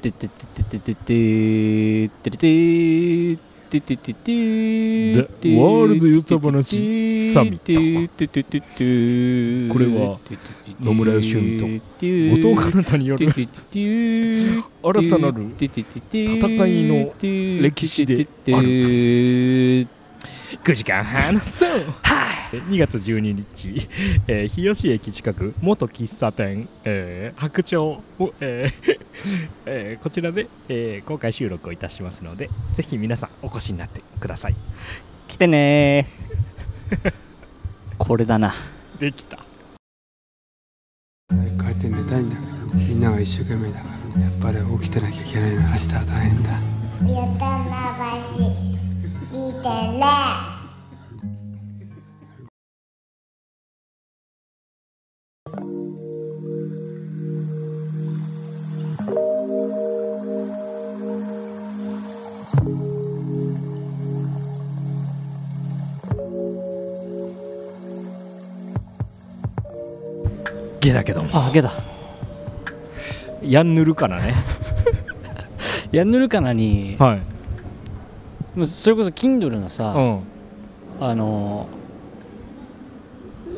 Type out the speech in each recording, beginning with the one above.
ててててててててててててててでワールドユタ話サミットこれは野村義文と後藤かなたによる新たなる戦いの歴史である。9時間話そう2月12日、えー、日吉駅近く元喫茶店、えー、白鳥を、えーえー、こちらで、えー、公開収録をいたしますのでぜひ皆さんお越しになってください。来てねこれだな。できた。帰って寝たいんだけどみんなが一生懸命だからやっぱり起きてなきゃいけないの明日は大変だ。ゆたまばし2.0ゲだけども。あゲだ。ヤンヌルかなね。ヤンヌルカナにはい。それこそ Kindle のさ、うん。あの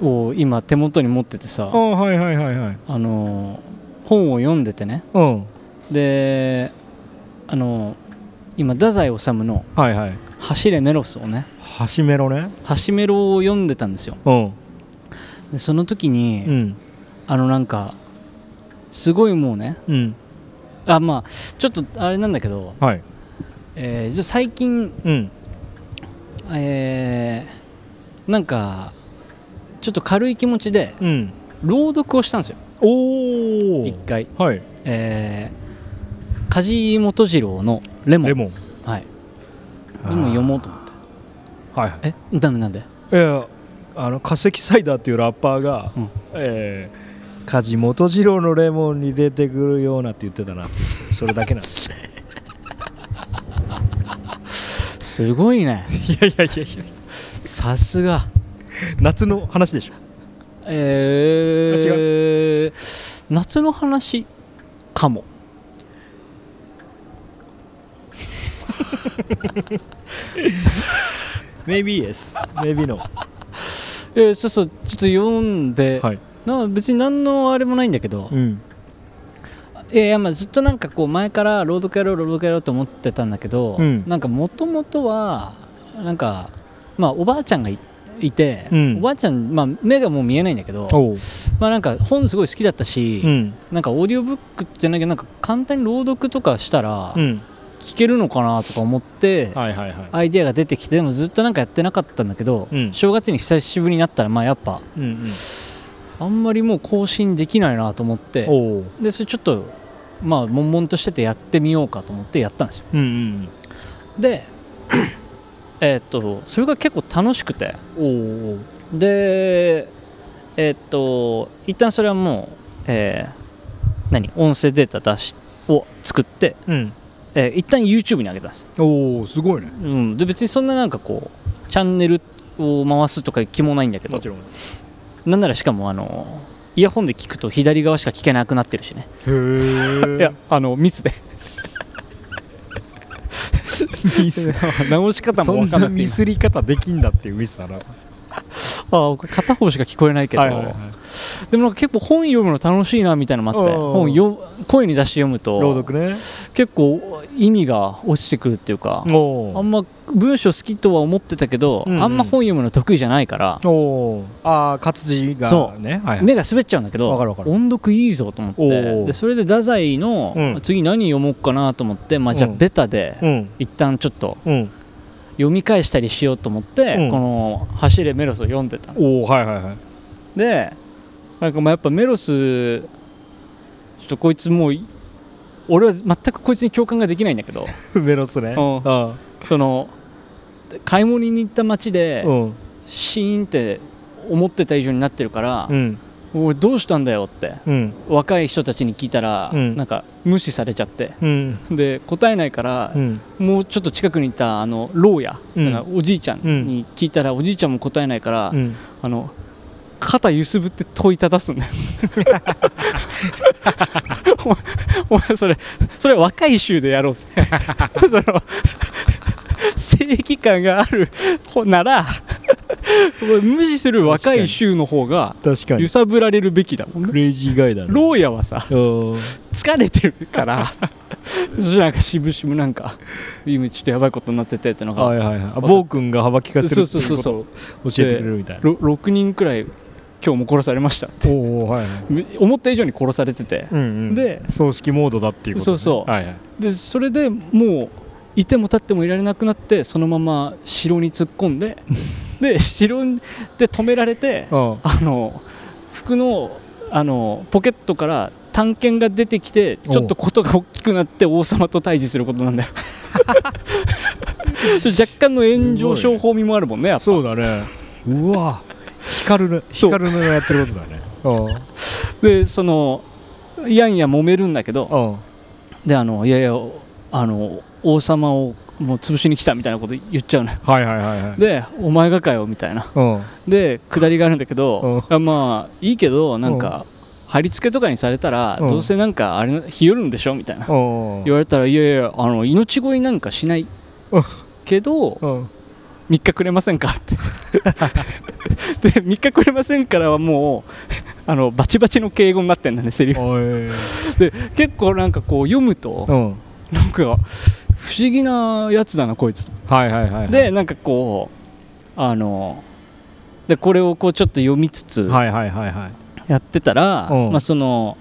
を今手元に持っててあさはいはいはいはい。あの本を読んでてね。うん。であの今太宰治のはいはい「走れメロス」をねハシメロね「走メロ」を読んでたんですよ。うん。でその時に、うんあのなんかすごいもうねうん。あまあちょっとあれなんだけど、はい。えーじゃあ最近うん。えーなんかちょっと軽い気持ちでうん。朗読をしたんですよ。一回。はい。えー梶本次郎の「レモン」レモン。はい。レモン読もうと思って。はいはい。え？なんでなんで？いやあの化石サイダーっていうラッパーが、うん。えー梶本次郎のレモンに出てくるようなって言ってたなってそれだけなんです。すごいね。いやいやいやいや。さすが。夏の話でしょ？えー、夏の話かも。Maybe yes. Maybe no. えー、そうそう。ちょっと読んで、はいな別に何のあれもないんだけど、うん。いやいやまあずっとなんかこう前から朗読やろう朗読やろうと思ってたんだけど、うん。なんかもともとはなんかまあおばあちゃんがいいて、うん。おばあちゃん、まあ、目がもう見えないんだけど、まあ、なんか本すごい好きだったし、うん。なんかオーディオブックじゃなきゃなんか簡単に朗読とかしたらうん。聞けるのかなとか思って、はいはいはい。アイデアが出てきてでもずっとなんかやってなかったんだけど、うん。正月に久しぶりになったらまあやっぱうんうんあんまりもう更新できないなと思ってでそれちょっとまあ悶々としててやってみようかと思ってやったんですよ。うんうんでえーっとそれが結構楽しくて。でえーっと一旦それはもう、えー何？音声データ出しを作って、うん。えー一旦 YouTube に上げたんですよ、おおすごいね。うん、で別にそんななんかこうチャンネルを回すとか気もないんだけど。もちろん。へなんならしかもあのイヤホンで聞くと左側しか聞けなくなってるしね。え いやあの密で。ミス 直し方も分かんなくミスり方できんだっていうミスだな片方しか聞こえないけど、はいはいはい。でもなんか結構本読むの楽しいなみたいなのもあって。うん。本よ声に出して読むと朗読ね。結構意味が落ちてくるっていうかおあんま文章好きとは思ってたけど、うんうん。あんま本読むの得意じゃないから、おああ活字がね。はいはい。目が滑っちゃうんだけど音読いいぞと思っおてーでそれで太宰の、うん。次何読もうかなと思って、まあ、じゃあうん。ベタでうん。一旦ちょっとうん読み返したりしようと思って、うん。この「走れメロス」を読んでたの。おおはいはいはい。でなんかまあやっぱメロスちょっとこいつもうい俺は全くこいつに共感ができないんだけど。メロスね。うん。あ。その買い物に行った街でうん。シーンって思ってた以上になってるからう、んおいどうしたんだよってうん。若い人たちに聞いたら、うん。なんか無視されちゃって。うん。で答えないからう、ん。もうちょっと近くにいたあの牢屋、うん。だからおじいちゃんに聞いたら、おじいちゃんも答えないから、うん。あの肩ゆすぶって問いただすんだよ。おお前それそれ若い衆でやろうぜ。その正義感がある方なら無視する若い衆の方が確かに。揺さぶられるべきだもんね。クレイジーガイだね牢屋はさうん。疲れてるからそしたらなんか渋々なんか今ちょっとやばいことになっててってのが、はいはいはい。あ暴君が幅利かせるっていうことを教えてくれるみたいな。ろ6人くらい今日も殺されましたって。おおはいはい。思った以上に殺されてて、うんうん。で葬式モードだっていうことね。そうそう。はいはい。でそれでもういても立ってもいられなくなってそのまま城に突っ込んで で城で止められてああ。の服のあのポケットから探検が出てきてちょっとことが大きくなって王様と対峙することなんだよ。若干の炎上商法味もあるもんねやっぱ。そうだね。うわ。光る光るのやってることだね。うんでそのやんや揉めるんだけどうんであのいやいやあの王様をもう潰しに来たみたいなこと言っちゃうのよ。はいはいはいはい。でお前がかよみたいな。うん。で下りがあるんだけどあまあいいけどなんか貼り付けとかにされたらうん。どうせなんかあれ日和るんでしょみたいな。うん。言われたらいやいやあの命乞いなんかしないうん。けどうん。3日くれませんか？って。で3日くれませんからはもうあのバチバチの敬語になってんだねセリフ。で結構なんかこう読むとうん。なんか不思議なやつだなこいつ。はいはいはいはい。でなんかこうあのでこれをこうちょっと読みつつはいはいはいはい。やってたら、うん。まあ、その、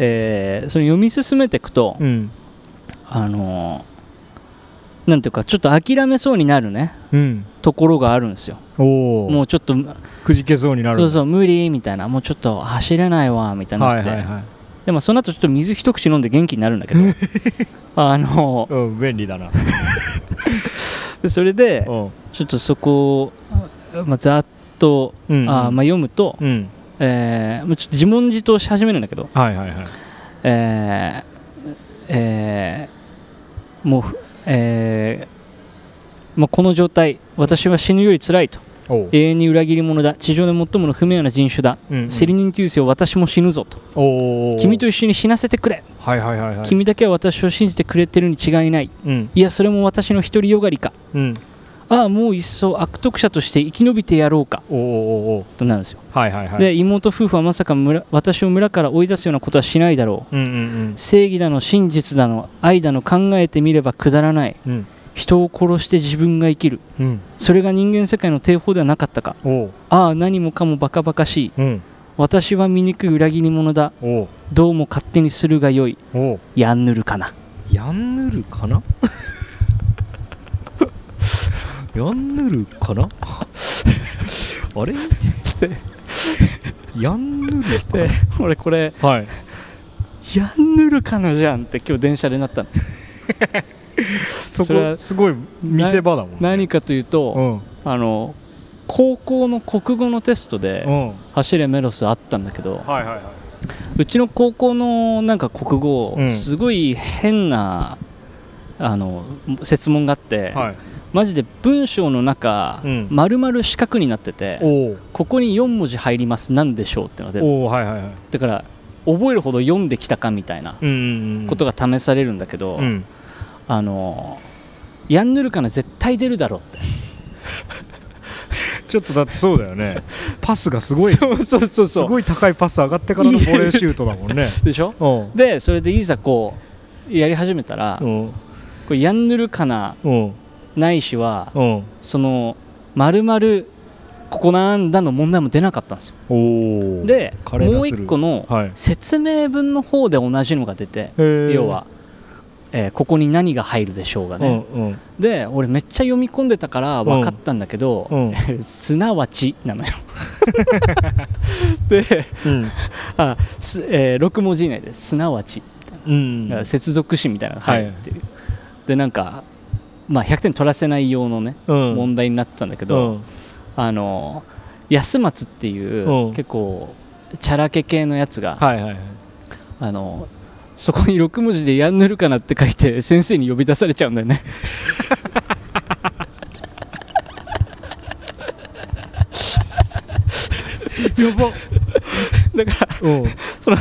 えーその読み進めていくと、うん。あのなんていうかちょっと諦めそうになるねうん。ところがあるんですよ。おおもうちょっとくじけそうになる。そうそう無理みたいなもうちょっと走れないわみたいになって、はいはいはい。でもその後ちょっと水一口飲んで元気になるんだけど あのうん便利だな。でそれでうん。ちょっとそこを、まあ、ざっと、うん。あーまあ、読むと、うん。えーまあちょっと自問自答し始めるんだけど、はいはいはい。えーえーもうふ、えーまあ、この状態私は死ぬより辛いと永遠に裏切り者だ。地上で最もの不名誉な人種だ、うんうん。セリニンティウスよ。私も死ぬぞと。君と一緒に死なせてくれ、はいはいはいはい。君だけは私を信じてくれてるに違いない。うん。いやそれも私の独りよがりか。うん。ああもう一層悪徳者として生き延びてやろうか。となるんですよ、はいはいはい。で妹夫婦はまさか村私を村から追い出すようなことはしないだろう。うんうん正義だの真実だの愛だの考えてみればくだらない。うんうん人を殺して自分が生きる。うん。それが人間世界の定法ではなかったか。ああ何もかもバカバカしい。うん。私は醜い裏切り者だ。どうも勝手にするがよい。やんぬるかな。ヤンヌルかな？ヤンヌルかな？あれ？ヤンヌルかで俺これなはい。やんぬるかなじゃんって今日電車でなったの そそれはこすごい見せ場だもんね。何かというと、うん。あの高校の国語のテストでうん「走れメロス」あったんだけどはいはいはい。うちの高校のなんか国語、うん。すごい変なあの設問があって、はい。マジで文章の中、うん。丸々四角になっててここに4文字入ります何でしょうってのが出るおうはいはいはい。だから覚えるほど読んできたかみたいなうんうんうん。ことが試されるんだけど、うんあのやんぬるかな絶対出るだろうって。ちょっとだってそうだよね。パスがすごい。す そうそうそうそう。ごい高いパス上がってからのボレーシュートだもんね。でしょ？うん。でそれでいざこうやり始めたら、うん。これやんぬるかなうん。ないしはうん。その丸々ここなんだの問題も出なかったんですよ。でもう一個のはい。説明文の方で同じのが出て要は、えーここに何が入るでしょうがうね、んうん。で俺めっちゃ読み込んでたから分かったんだけど、うん。すなわちなのよ。でうん。あす、え6文字以内ですすなわち。うん。接続詞みたいなのが入るっていう、でなんかまあ100点取らせない用のね、うん。問題になってたんだけど、うん。あの安松っていう、うん。結構チャラケ系のやつが、はいはいはい。あのそこに6文字で「やんぬるかな」って書いて先生に呼び出されちゃうんだよね。やば。だからう。んその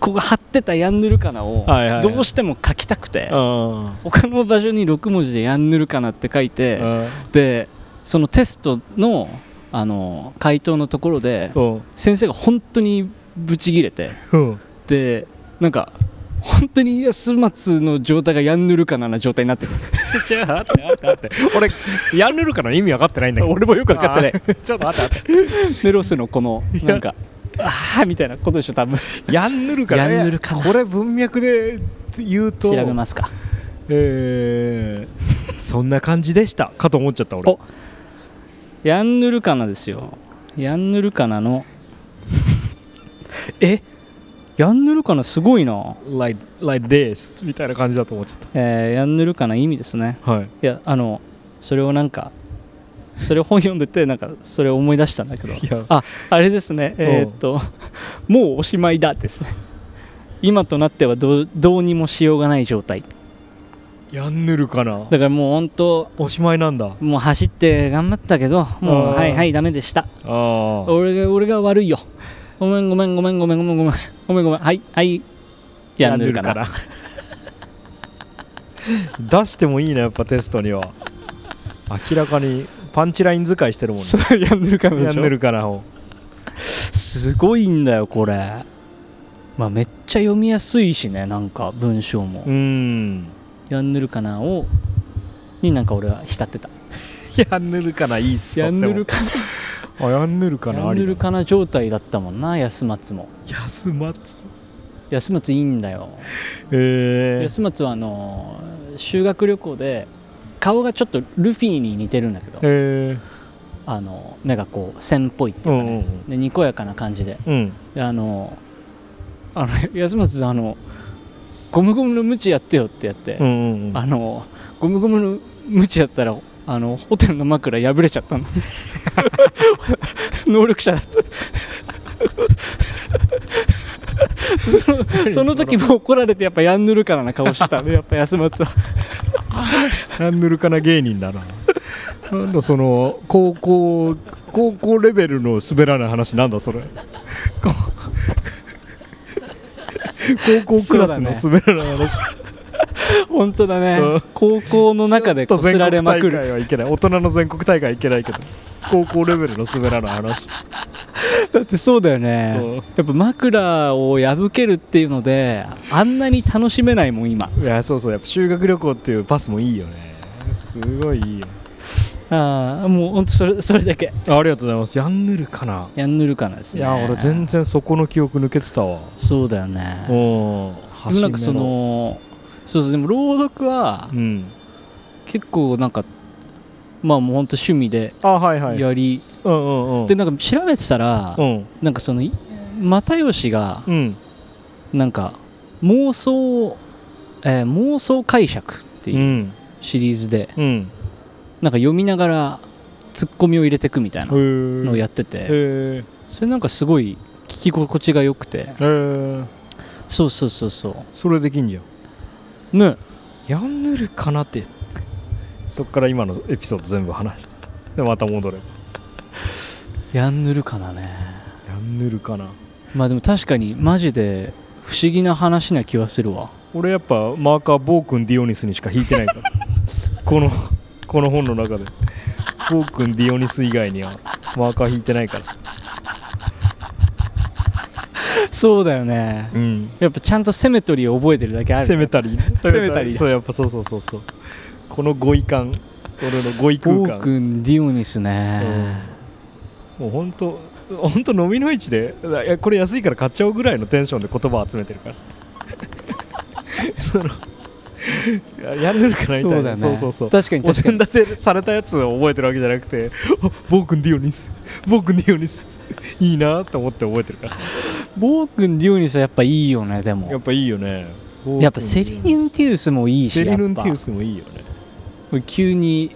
ここ貼ってたヤンヌルカナをどうしても書きたくてあ他の場所に6文字でヤンヌルカナって書いてあでそのテストのあの回答のところでう。ん先生が本当にブチギレてう。んでなんか本当に安松の状態がヤンヌルカナな状態になってる。ちょっと待って待って。俺ヤンヌルカの意味分かってないんだけど。俺もよく分かってない。ちょっと待って待っメロスのこのなんかああみたいなことでしょ多分。てヤンヌルカヤンヌルカナこれ文脈で言うと調べますか。えー、そんな感じでしたかと思っちゃった俺。お。ヤンヌルカナですよ。ヤンヌルカナのえ？ヤンヌルカナすごいな、like, like this みたいな感じだと思っちゃっえーヤンヌルカナ意味ですね。たはい。いやあのそれをなんかそれを本読んでてなんかそれを思い出したんだけど。いや。ああれですね。えーっともうおしまいだですね。今となってはどうどうにもしようがない状態。ヤンヌルカナだからもう本当おしまいなんだ。もう走って頑張ったけどもうはいはいダメでした。ああ俺が俺が悪いよごめんごめんごめんごめんごめんごめんごめんごめんはいはいやんでるかな出してもいいなやっぱテストには明らかにパンチライン使いしてるもんねやんでるかなでしょヤンヌルカナをすごいんだよこれまあめっちゃ読みやすいしねなんか文章もうんヤンヌルカナをになんか俺は浸ってたヤンヌルカナいいっすヤンヌルカカナあヤンヌルカナありだナヤンヌルカナ状態だったもんな安松も。安松？安松いいんだよ。え。ー、安松はあの修学旅行で顔がちょっとルフィに似てるんだけどえ。あの目がこう線っぽいってー、いううかね、んうんでにこやかな感じで。うん。であのあの安松さんあのゴムゴムのムチやってよってやって、うんうんうん。あのゴムゴムのムチやったらあのホテルの枕破れちゃったの。能力者だった。そのその時も怒られてやっぱヤンヌルカナな顔してたねやっぱ安松は。ヤンヌルカナ芸人だな。なんだその高校高校レベルの滑らない話なんだそれ。こ 高校クラスの滑らない話、本当だね。うん。高校の中でこすられまくる。はいけない。大人の全国大会はいけないけど 高校レベルの滑らない話。だってそうだよね、うん。やっぱ枕を破けるっていうのであんなに楽しめないもん今。いやそうそう。やっぱ修学旅行っていうパスもいいよね。すごいいいよ。ああもうほんとそれそれだけ。あありがとうございます。ヤンヌルかな。ヤンヌルカナですね。いや俺全然そこの記憶抜けてたわ。そうだよね。うん。でもなんかそのそうそうでも朗読はうん。結構なんかまあもうほんと趣味であはいはい。やり、でなんか調べてたら、うん。なんかそのい又吉がうん。なんか妄想、えー妄想解釈ってういうん。シリーズで、うん。なんか読みながらツッコミを入れてくみたいなののをやってて、それなんかすごい聞き心地が良くて。そうそうそうそそれできんじゃんうね。ヤンヌルかなって。そっから今のエピソード全部話して。でまた戻れば。ヤンヌルかなね。ヤンヌルかな。まあでも確かにマジで不思議な話な気はするわ。俺やっぱマーカーボー君ディオニスにしか引いてないから。このこの本の中で。ボー君ディオニス以外にはマーカー引いてないからさそうだよね。うん。やっぱちゃんとセメトリーを覚えてるだけあるセメタリーセメタリーそうやっぱそうそうそうそう。この語彙感。俺の語彙空間。君ディオニスね、もう本当本当飲みの市でいやこれ安いから買っちゃおうぐらいのテンションで言葉を集めてるからさ。そのいや やれるかなみたいな。そうだね。そうそうそう。確かにお膳立てされたやつを覚えてるわけじゃなくてあボー君ディオニス。ボー君ディオニス。いいなと思って覚えてるから。ボー君ディオニスはやっぱいいよねでも。やっぱいいよね。やっぱセリニュンティウスもいいしセリヌンティウスもいいよね。急に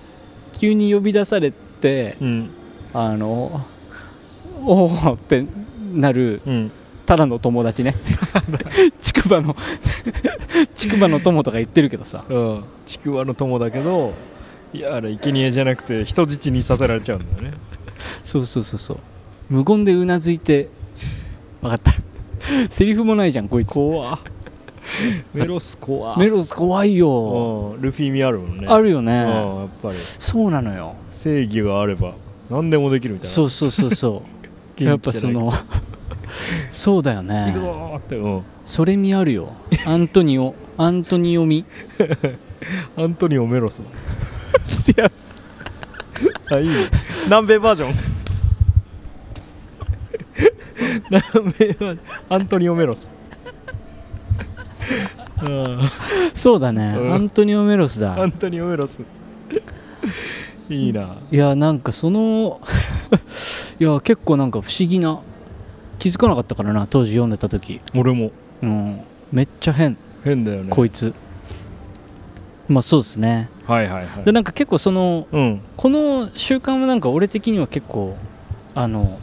急に呼び出されてうん。あのおおってなるうんただの友達ね。竹馬の 竹馬の友とか言ってるけどさ。うん。ちくわの友だけどいやあれ生贄じゃなくて人質にさせられちゃうんだよね。そうそうそうそう。無言でうなずいて分かった。セリフもないじゃんこいつ。怖メロス怖メロス怖いよ。うん。ルフィ味あるもんね。あるようんねやっぱり。そうなのよ。正義があれば何でもできるみたいな。そうそうそうそう。やっぱそのそうだよ行くねぞーってうん。それ味あるよ。アントニオ アントニオ味アントニオメロスいや。あいいね。南米バージョン。南米バージョン。アントニオメロス。あそうだね、うん。アントニオメロスだ。あアントニオメロス。いいな。いやなんかその いや結構なんか不思議な気づかなかったからな当時読んでた時。俺も。うん。めっちゃ変。変だよね。こいつ。まあそうですね。はいはいはい。でなんか結構そのうん。この習慣はなんか俺的には結構あの、ま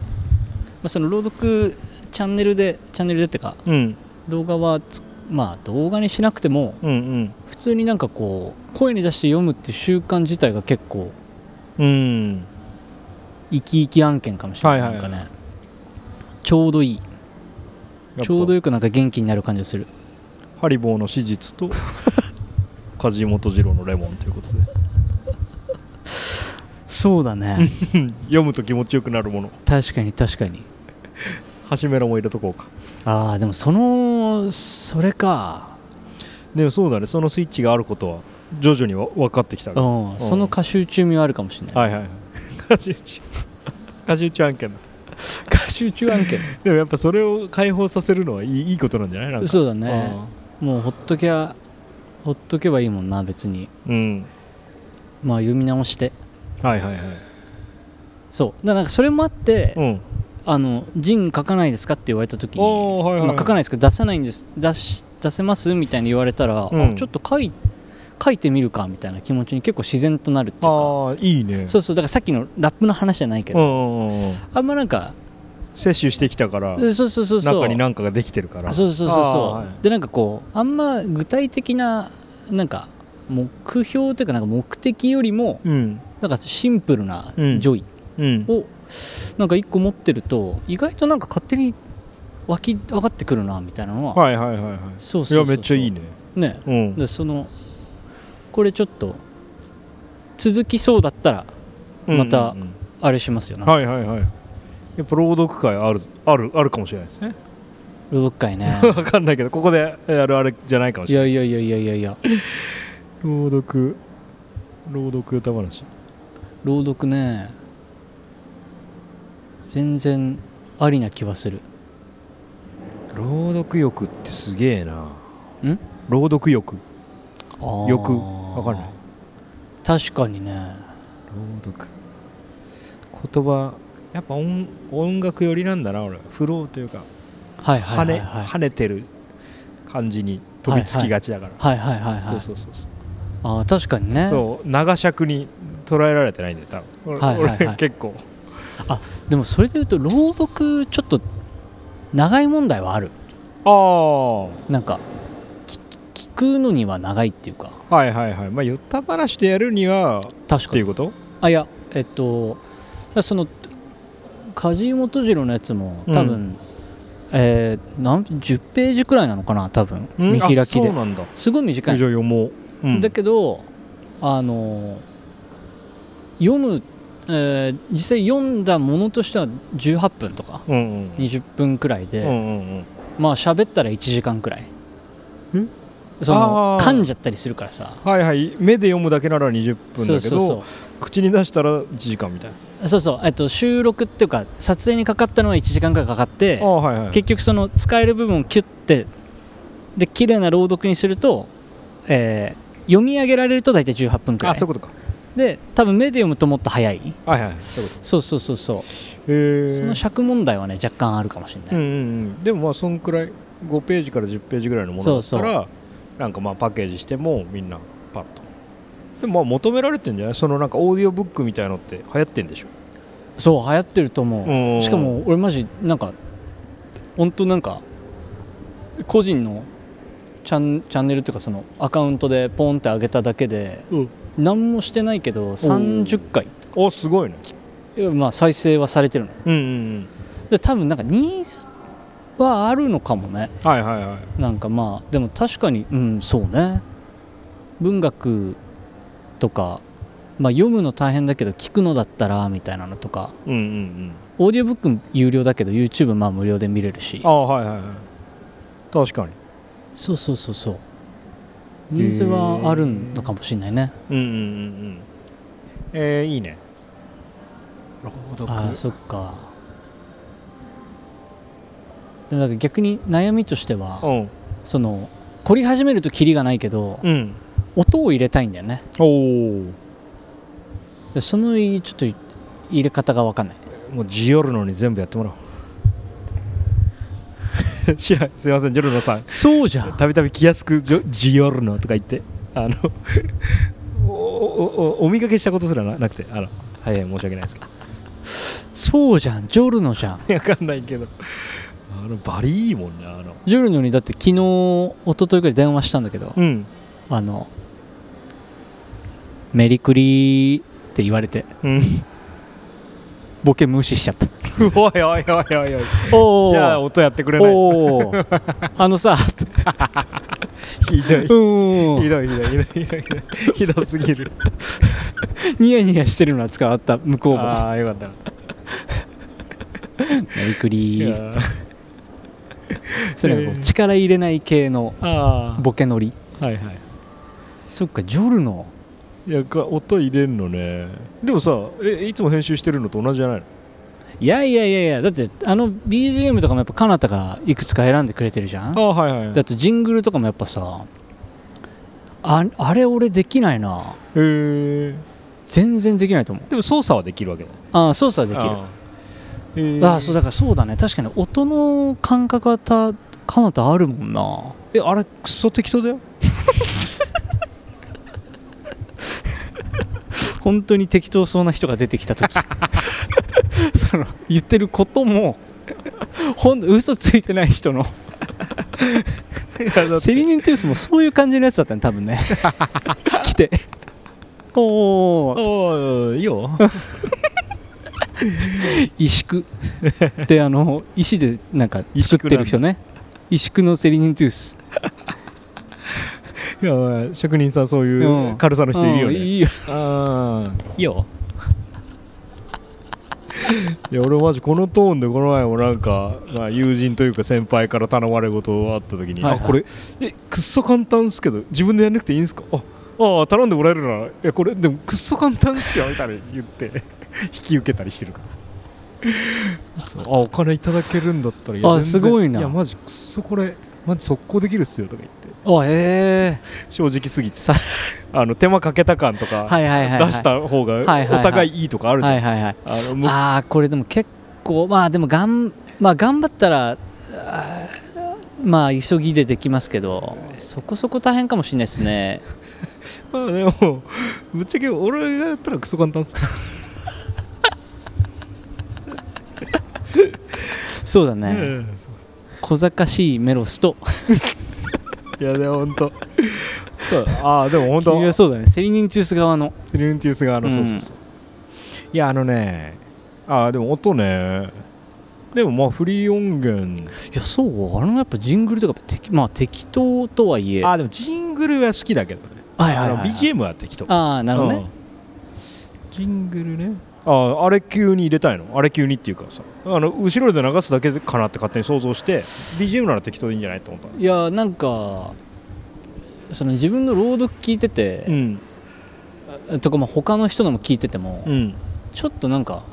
あ、その朗読チャンネルでチャンネルでってかうん。動画はつまあ動画にしなくてもうんうん。普通になんかこう声に出して読むっていう習慣自体が結構うん。生き生き案件かもしれないはいはいなんかねちょうどいい。ちょうどよくなんか元気になる感じがする。ハリボーの史実と 梶本次郎のレモンということで。そうだね。読むと気持ちよくなるもの。確かに確かに。ハシメロも入れとこうか。ああでもそのそれか。でもそうだね。そのスイッチがあることは徐々にわ分かってきたから。うん。その歌集中味はあるかもしれない、はいはいはい。過集中。過集中案件だ 歌集中案件。でもやっぱそれを解放させるのはいいいいことなんじゃない？なんか。そうだね。もうほっときゃほっとけばいいもんな別に。うん。まあ読み直して。はいはいはい。そう。だからなんかそれもあって、うん。あの「ジン書かないですか?」って言われた時におーはいはいまあ、書かないですけど出さないんです。出し出せます？みたいに言われたら、うん。あちょっと書い書いてみるかみたいな気持ちに結構自然となるっていうか。ああいいね。そうそうだからさっきのラップの話じゃないけど、あんまなんか摂取してきたからそうそうそうそう。中に何かができてるから。そうそうそうそう、でなんかこうあんま具体的ななんか目標というかなんか目的よりもうん。なんかシンプルなうん joy うん。をなんか一個持ってると意外となんか勝手に湧き上がってくるなみたいなのは、はいはいはいはい。そうそうそうそう。いやめっちゃいいね。ね。うん。でそのこれちょっと続きそうだったらまたうんうん。あれしますようんな、はいはいはい。やっぱ朗読会あるあるあるかもしれないですね。朗読会ね。わかんないけどここでやるあれじゃないかもしいれない。やいやいやいやいやいや。朗読朗読歌話。朗読ね全然ありな気はする。朗読欲ってすげえな。ん？朗読欲あー。欲わかんない確かにね。朗読。言葉やっぱ音音楽寄りなんだな俺。フローというかはいは跳ねいはいはい。跳ねてる感じに飛びつきがちだから、はいはいはいはい。そうそうそうそう。あー確かにね。そう長尺に捉えられてないんだよ多分。俺,、はいはいはい。俺結構。でもそれで言うと朗読ちょっと長い問題はある。ああんかくのには長いっていうか。いはいはい。まあ言った話でやるには確かに。っていうこと？あいやえっとその梶本次郎のやつも多分、うんえーなん10ページくらいなのかな多分。見開きで。うなんだ。すごい短い。読もう、うん。だけどあの読む、えー実際読んだものとしては18分とか。うんうん20分くらいで、うんうんうん。まあ喋ったら1時間くらい。んその噛んじゃったりするからさ。はいはい。目で読むだけなら20分だけど口に出したら1時間みたいな。そうそう、えっと、収録っていうか撮影にかかったのは1時間くらいかかってはいはい結局その使える部分をキュッてで綺麗な朗読にすると、えー読み上げられると大体18分くらい。あそういうことか。で多分目で読むともっと早い。はいはいそうそうそうそうその尺問題はね若干あるかもしれない、うんうんうん。でもまあそんくらい5ページから10ページぐらいのものだったそうらなんかまあパッケージしてもみんなパッと。でもまあ求められてんじゃない？そのなんかオーディオブックみたいのって流行ってんでしょ？そう流行ってると思う、うん。しかも俺マジなんか本当なんか個人のチャンチャンネルっていうかそのアカウントでポンって上げただけで、うん。何もしてないけど30回、おすごいね。まあ、再生はされてるのうんうん。で多分なんかニーズはあるのかもね。はいはいはい。なんかまあでも確かにうんそうね。文学とか、まあ、読むの大変だけど聞くのだったらみたいなのとか。うんうんうん。オーディオブック有料だけど YouTube まあ無料で見れるし。ああはいはいはい。確かに。そうそうそうそう。ニーズはあるのかもしれないね。うんうんうんうん。えー、いいね。朗読。ああそっかか逆に悩みとしてはうん。その凝り始めるとキリがないけどうん。音を入れたいんだよね。そのちょっと入れ方が分かんない。もうジオルノに全部やってもらおう。知らん。すいませんジョルノさん。そうじゃん。たびたび気安くジョジオルノとか言って。あの おおおお見かけしたことすらななくて。あの大変申し訳ないですけど。そうじゃん。ジョルノじゃん。分かんないけどあのバリいいもんねあの。ジョルノにだって昨日一昨日くらい電話したんだけど、うん。あのメリクリって言われてうん。ボケ無視しちゃった。おいおいおいおいおい。おじゃあ音やってくれない。おー。あのさひどい。うんひどいひどいひどいひどいひどい。ひどすぎる。ニヤニヤしてるのは伝わった向こうも。ああよかった。メリクいリやー それはこう力入れない系のあボケノリ。あはいはい。そっかジョルノいやか音入れんのね。でもさえいつも編集してるのと同じじゃないの？いやいやいやいやだってあの BGM とかもやっぱかなたがいくつか選んでくれてるじゃん。ああはいはいだってジングルとかもやっぱさああれ俺できないな。へえ全然できないと思う。でも操作はできるわけだああ操作はできるあそうだからそうだね。確かに音の感覚はたかなたあるもんな。えあれクソ適当だよ。本当に適当そうな人が出てきた時。その言ってることもほん嘘ついてない人の。セリニントゥースもそういう感じのやつだったね多分ね。来て。おおおいいよ 石工であの石でなんか作ってる人ね。石工のセリニントゥース。いやまあ職人さんそういううん。軽さの人いるよね、うんいいよ。ああ。いいよ。いや俺マジこのトーンでこの前もなんか、まあ、友人というか先輩から頼まれ事あった時に、はいはい。あこれ？えくっそ簡単っすけど自分でやんなくていいんすか？あああ頼んでもらえるなら。いやこれでもくっそ簡単っすよみたいな言って引き受けたりしてるから。そう。あお金いただけるんだったらやあすごいな。いやマジくっそこれマジ速攻できるっすよとか言って。おええ。正直すぎて。さ。あの手間かけた感とかはいはいはいはい。出した方がお互いいいとかあるじゃん、はいはいはいあああこれでも結構まあでもがんまあ頑張ったらあーまあ急ぎでできますけどそこそこ大変かもしれないですね。まあでもぶっちゃけ俺がやったらクソ簡単っすそうだね、うん。小賢しいメロスと。いやでも本当ああでも本当君はそうだね。セリニンチュース側の。セリンティウスがあの、うんそうそう。そういやあのねああでも音ね。でもまあフリー音源。いやそうあのやっぱジングルとかまあ適当とはいえ。ああでもジングルは好きだけどね。はいはいはい BGM は適当。ああなるほどね。うん。ジングルねあああれ急に入れたいの？あれ急にっていうかさあの後ろで流すだけかなって勝手に想像して BGM なら適当でいいんじゃないと思ったの。いやなんかその自分の朗読聞いてて、うん。とかまあ他の人のも聞いてても、うん。ちょっとなんか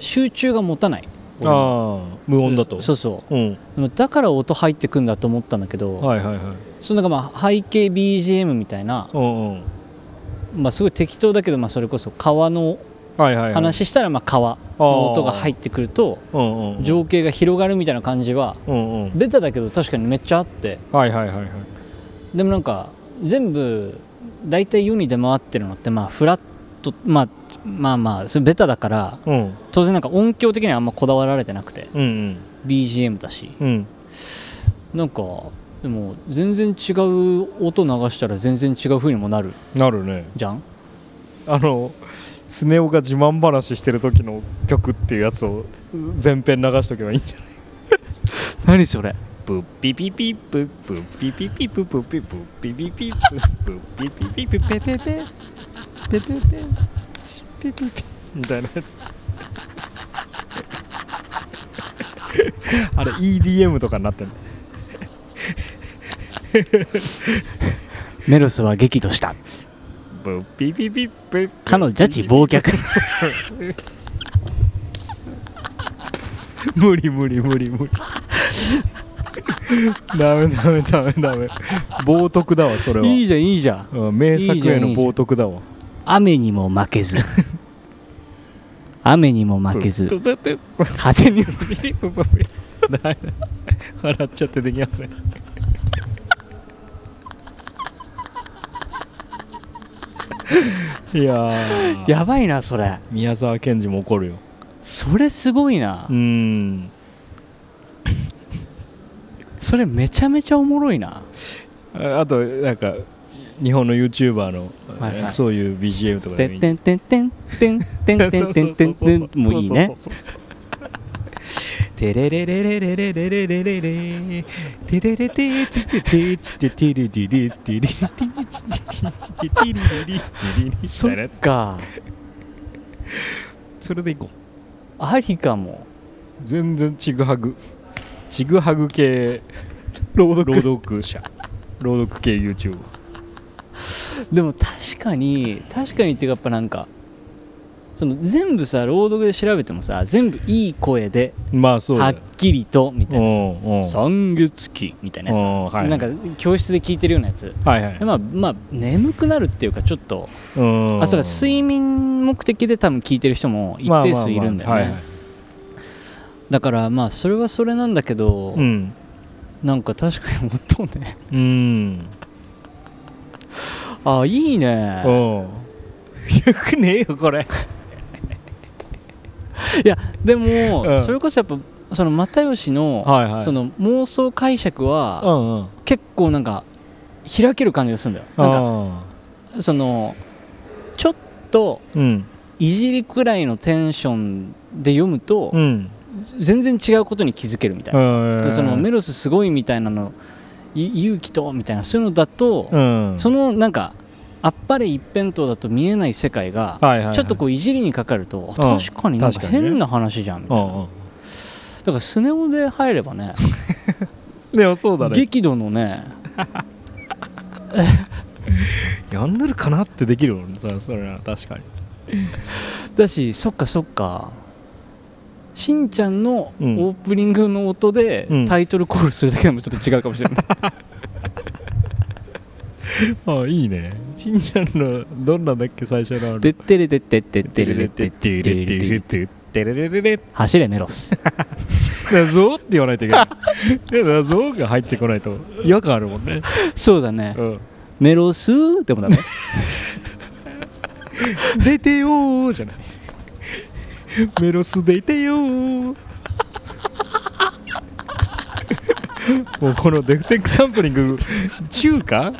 集中が持たない。ああ無音だと。そうそう。うん。だから音入ってくんだと思ったんだけど、はいはいはい。そのなんかまあ背景 BGM みたいな、うんうん。まあ、すごい適当だけど、まあ、それこそ川の話したらまあ川の音が入ってくると情景が広がるみたいな感じはベタだけど確かにめっちゃあって。でもなんか全部大体世に出回ってるのってまあフラット、まあ、まあまあそれベタだからうん。当然なんか音響的にはあんまこだわられてなくてうん BGM だし。なんかでも全然違う音流したら全然違う風にもなる。なるね。じゃん？あのスネ夫が自慢話してる時の曲っていうやつを全編流しとけばいいんじゃ 何それ？プッピピピプップッピピピププピプッピピピププッピピピピペペペペペペピピピみたいなやつあれ EDM とかになってんのメロスは激怒したプッピピピプ。ッ彼女たち忘却。無理無理無理無理。ダメダメダメダメ。冒涜だわそれは。いいじゃんいいじゃん。うん名作への冒涜だわ。雨にも負けず。雨にも負けず。風にも。笑っちゃってできません いやー。やばいなそれ。宮沢賢治も怒るよ。それすごいな、うん。それめちゃめちゃおもろいな。ああとなんか日本の YouTuber の、はいはい。そういう BGM とかてでんてんてんてんてんてんてんてんてんてんもういいねテレレレレレレレレレレレテレレテチテテチテテレテレテレテチテテテテテテレレレレそっかそれでいこうありかも全然ちぐはぐちぐはぐ系朗朗読者朗読系 YouTube でも確かに確かにっていうかやっぱなんかその全部さ朗読で調べてもさ全部いい声でまあそうはっきりとみたいなさ三月期みたいなやつ。はい。なんか教室で聞いてるようなやつ。はいはいでまあまあ眠くなるっていうかちょっとうん。あそうか睡眠目的で多分聞いてる人も一定数いるんだよね。だからまあそれはそれなんだけどうん。なんか確かに音ね。うん。あいいね。うん。よくねえよこれ いやでも、うん。それこそやっぱその又吉の、はいはい。その妄想解釈うは、んうん。結構なんか開ける感じがするんだよ。なんかあそのちょっといじりくらいのテンションで読むと、うん。全然違うことに気づけるみたいなそのメロスすごいみたいなのい勇気とみたいなそういうのだと、うん。そのなんかあっぱれ一辺倒だと見えない世界が、ちょっとこういじりにかかると、確かになんか変な話じゃんみたいな、だからスネ夫で入ればね でもそうだね。激怒のね やんぬるかなってできるもんねそれは。確かに。だしそっかそっか。しんちゃんのオうん。ープニングの音でうん。タイトルコールするだけでもちょっと違うかもしれない、あいいね。しんちゃんのどんなんだっけ最初のあの。でってれでってってってれれってテレレテレテテレレレレ走れメロスだぞって言わないといけないでだぞが入ってこないと違和感あるもんねそうだねうんメロスでもダメ出てよーじゃないメロス出てよー もうこのデフテックサンプリング中華？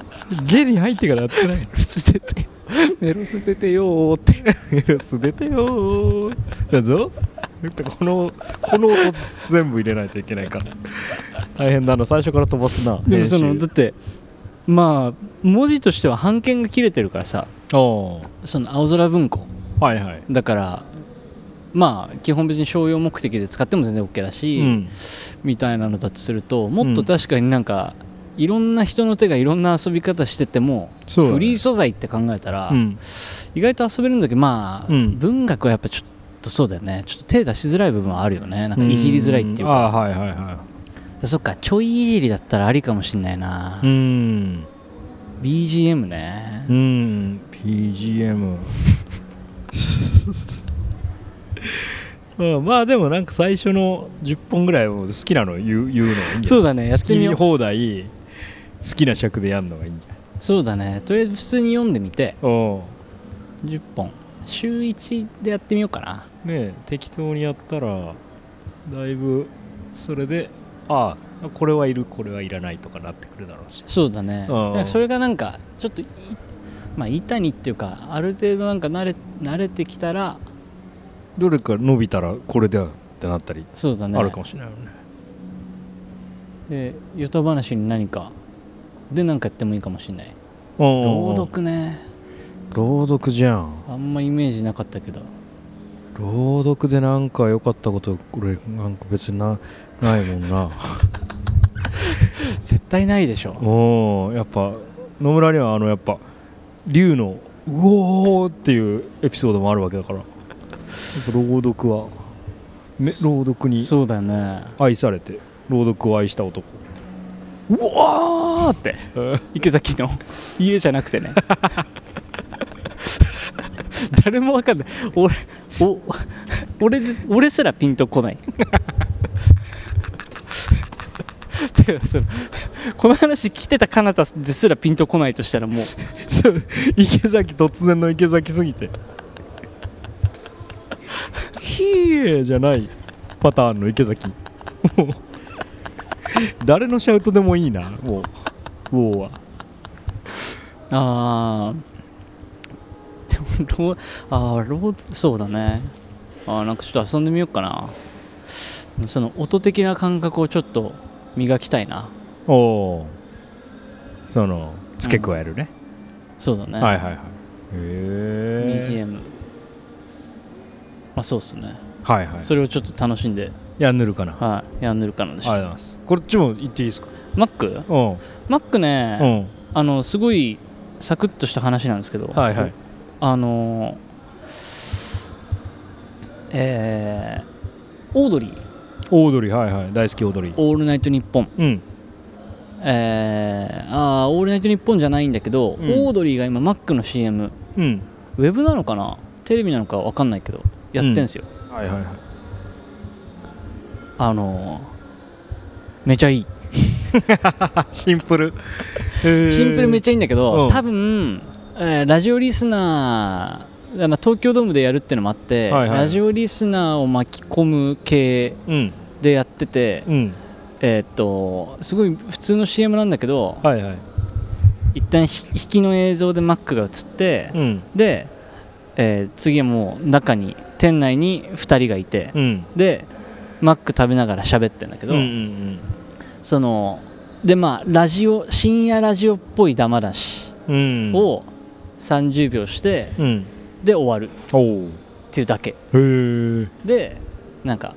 ゲに入ってからやってない？メロス出てメロス出てよーって。メロス出てよー。だぞ。このこの音全部入れないといけないから。大変だな。最初から飛ばすな。でもそのだってまあ文字としては版権が切れてるからさ。おその青空文庫。ーはいはい。だからまあ基本別に商用目的で使っても全然 OK だし、うん。みたいなのだとするともっと確かになんか、いろんな人の手がいろんな遊び方してても、ね。フリー素材って考えたら、うん。意外と遊べるんだけどまあ、うん。文学はやっぱちょっとそうだよね。ちょっと手出しづらい部分はあるよね。なんかいじりづらいっていうか、はいはいはそっかちょいいじりだったらありかもしんないな、いうん。BGM ね、うん。BGM うんまあでもなんか最初の10本ぐらいを好きなの言う言うのがいいんじゃそうだねやってみよう。好き放題好きな尺でやるのがいいんじそうだねとりあえず普通に読んでみてゃないう。ん10本。週1でやってみようかな。ねえ適当にやったらだいぶそれでああこれはいるこれはいらないとかなってくるだろうし。そうだね。うんだそれがなんかちょっといまあ板にっていうかある程度なんか慣れ慣れてきたらどれか伸びたらこれだってなったりそうだね。あるかもしれないよね。で与太話に何か。で何かやってもいいかもしれない。朗朗読ね。朗読じゃん。あんまイメージなかったけど。朗読でなんか良かったこと俺なんか別になないもんな。絶対ないでしょ。おーやっぱ野村にはあのやっぱ竜の「うおー!」っていうエピソードもあるわけだから朗読は？め朗読に？そうだよね。愛されて？朗読を愛した男。うわーって。池崎の？家じゃなくてね。誰もわかんない。俺お俺で俺すらピンとこない。てかそのこの話来てた彼方ですらピンとこないとしたらもう。そう池崎突然の池崎すぎてひーじゃないパターンの池崎。もう誰のシャウトでもいいなもうウォーは。あー。でもローあーローそうだね。あーなんかちょっと遊んでみようかな。その音的な感覚をちょっと磨きたいな。おおその付け加えるね、そうだね、はいはいはい。へえ BGM まあそうっすね。はいはい。それをちょっと楽しんで。やんぬるかな。あはいやんぬるかなんでした。りがとうございます。こっちも言っていいですか？Mac?Mac うん。ね、うん。あのすごいサクッとした話なんですけど、はいはい。あのえーオードリー。オードリー。はいはい。大好きオードリー「オールナイトニッポン」うん。えー、あーオールナイトニッポンじゃないんだけど、うん。オードリーが今 Mac の CM うん。ウェブなのかな？テレビなのか分かんないけどやってんすよ、はいはいはい。あのーめちゃいい。シンプル。シンプルめっちちゃいいんだけど、うん。多分、えーラジオリスナー、まあ、東京ドームでやるってのもあって、はいはい。ラジオリスナーを巻き込む系うん。でやってて、うん。えーっとすごい普通の CM なんだけどはいはい。一旦ひ引きの映像で Mac が映って、うん。で、えー次はもう中に店内に2人がいて、うん。でマック食べながら喋ってんだけど、うんうんそのでまあラジオ深夜ラジオっぽいダマ出しうん。うんを30秒して、うん。で終わる。っていうだけ。でなんか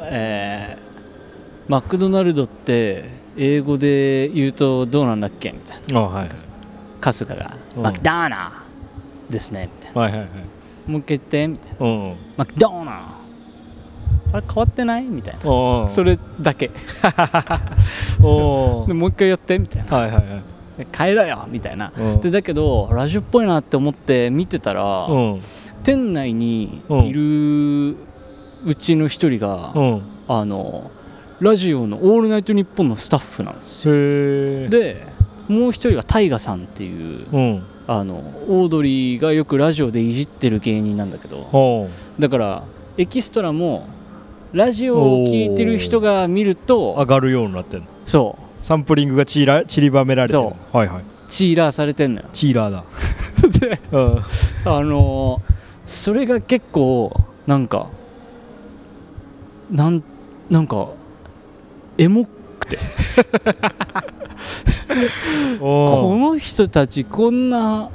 えーマクドナルドって英語で言うとどうなんだっけみたいな。あはい春日が「うん。マクダーナーですね」みたいな。はいはいはい「もう一回言って」みたいな。うん「マクドーナーあれ変わってない?」みたいな。おそれだけ。お でもう一回やってみたいな。はいはいはい。で帰ろよみたいな。うん。でだけどラジオっぽいなって思って見てたら、うん。店内にうんいるうちの一人が、うん。あのラジオの「オールナイトニッポン」のスタッフなんですよ。でもう一人がタイガさんっていううんあのオードリーがよくラジオでいじってる芸人なんだけど。おだからエキストラもラジオを聞いてる人が見ると上がるようになってんの。そう。サンプリングがちら散りばめられてるそはいはい。チーラーされてんのよ。チーラーだ。でうん。あのーそれが結構なんかなんなんかエモくて こおの人たちこんな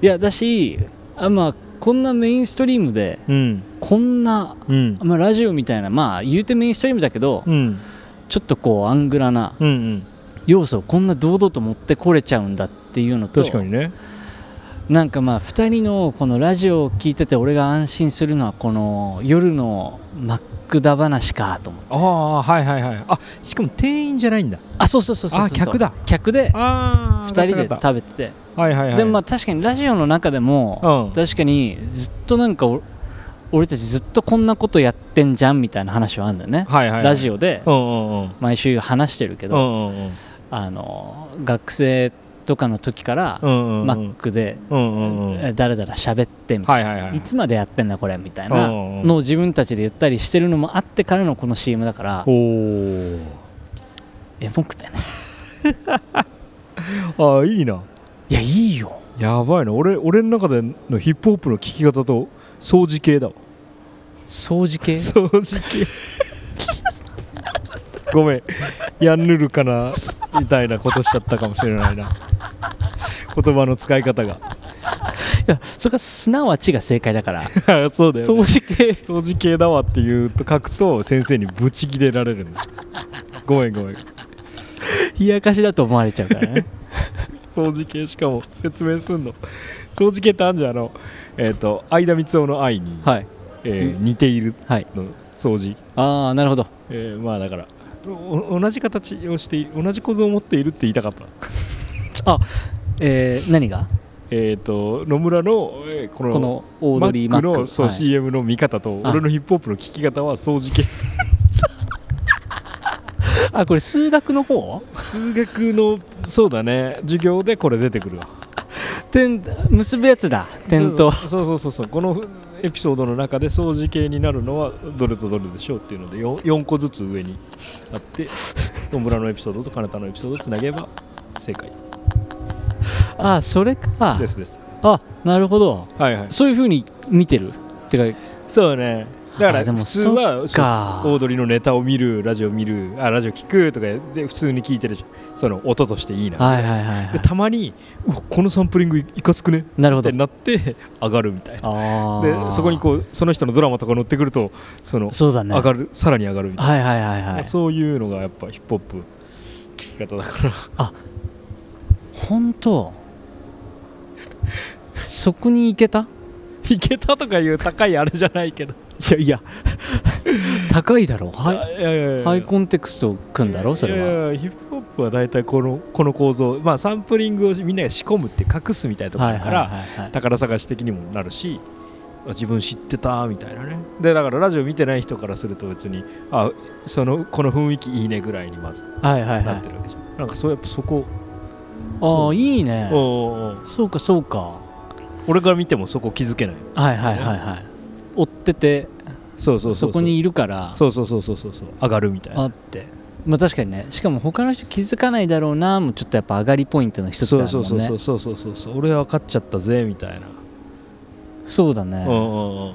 いやだしあまあこんなメインストリームでうん。こんな、うん。まあ、ラジオみたいなまあ言うてメインストリームだけどうん。ちょっとこうアングラな要素をこんな堂々と持ってこれちゃうんだっていうのと確かにね。なんかまあ2人のこのラジオを聞いてて俺が安心するのはこの夜のマックダ話かと思って。ああはいはいはい。あしかも店員じゃないんだ。あそうそうそうそうそうあ客だ。客であ2人で食べてて。はいはいはい。でもまあ確かにラジオの中でもうん。確かにずっとなんかお俺たちずっとこんなことやってんじゃんみたいな話はあるんだよね。はいはいオラジオで毎週話してるけうどんうんうん。あの学生とかの時からマックでだらだら喋ってみたいな。いいつまでやってんだこれみたいうんなのを自分たちで言ったりしてるのもあってからのこの CM だからエモくてね。ああいいな。いやいいよ。やばいな。俺俺の中でのヒップホップの聴き方と掃除系だわ。掃除系？掃除系。ごめん。やんぬるかなみたいなことしちゃったかもしれないな。言葉の使い方が。いやそれがすなわちが正解だから。そうだよ、ね、掃除系。掃除系だわって言うと書くと先生にブチギレられるんだ。ごめんごめん。冷やかしだと思われちゃうからね。掃除系しかも説明すんの。掃除系ってあんじゃんあのえっ、と相田光雄の愛に、はい。えー似ているはい。の掃除、ああなるほど。えーまあだからお同じ形をして同じ構造を持っているって言いたかった。えー、何が？えっ、と野村の、えーこのこのオードリー・マックのそう、はい。CM の見方とあ。俺のヒップホップの聞き方は掃除系。あこれ数学の方？数学のそうだね。授業でこれ出てくるわ。点結ぶやつだ点と。そうそうそうそう。そうこのエピソードの中で掃除系になるのはどれとどれでしょうっていうので 4, 4個ずつ上にあって 野村のエピソードと金田のエピソードをつなげば正解。あそれか。ですです。あなるほど。はいはい。そういうふうに見てる？てかそうねだからあでも普通はオードリーのネタを見るラジオ見るあラジオ聞くとかで普通に聞いてるじゃん。その音としていいな、はいはいはい、たまにこのサンプリングいいかつくね？い、なるほど。ってなって上がるみたいな。あでそこにこうその人のドラマとか乗ってくるとそのそうだね。上がるさらに上がるみたいな。はいはいはいはい。そういうのがやっぱヒップホップ聞き方だから。本当？そこに行けた？いけたとかいう高いあれじゃないけどいやいや。高いだろ。ハイハイコンテクストを組んだろそれいは。ヒップホップは大体このこの構造。まあサンプリングをみんなが仕込むって隠すみたいなところだから、はいはいはいはい。宝探し的にもなるしあ自分知ってたみたいなね。でだからラジオ見てない人からすると別にあそのこの雰囲気いいねぐらいにまずはいはいはい。なってるわけじゃん、なんかそうやっぱそこああいいね。そうかそうか。俺から見てもそこ気づけない。はいはいはいはい追っててそうそうそうそこにいるからそうそうそうそうそう。そう上がるみたいな。あって。まあ確かにね。しかも他の人気づかないだろうなもちょっとやっぱ上がりポイントの一つだそうもんね。そうそうそうそうそうそう俺は分かっちゃったぜみたいな、そうだね。うんうんうんうん。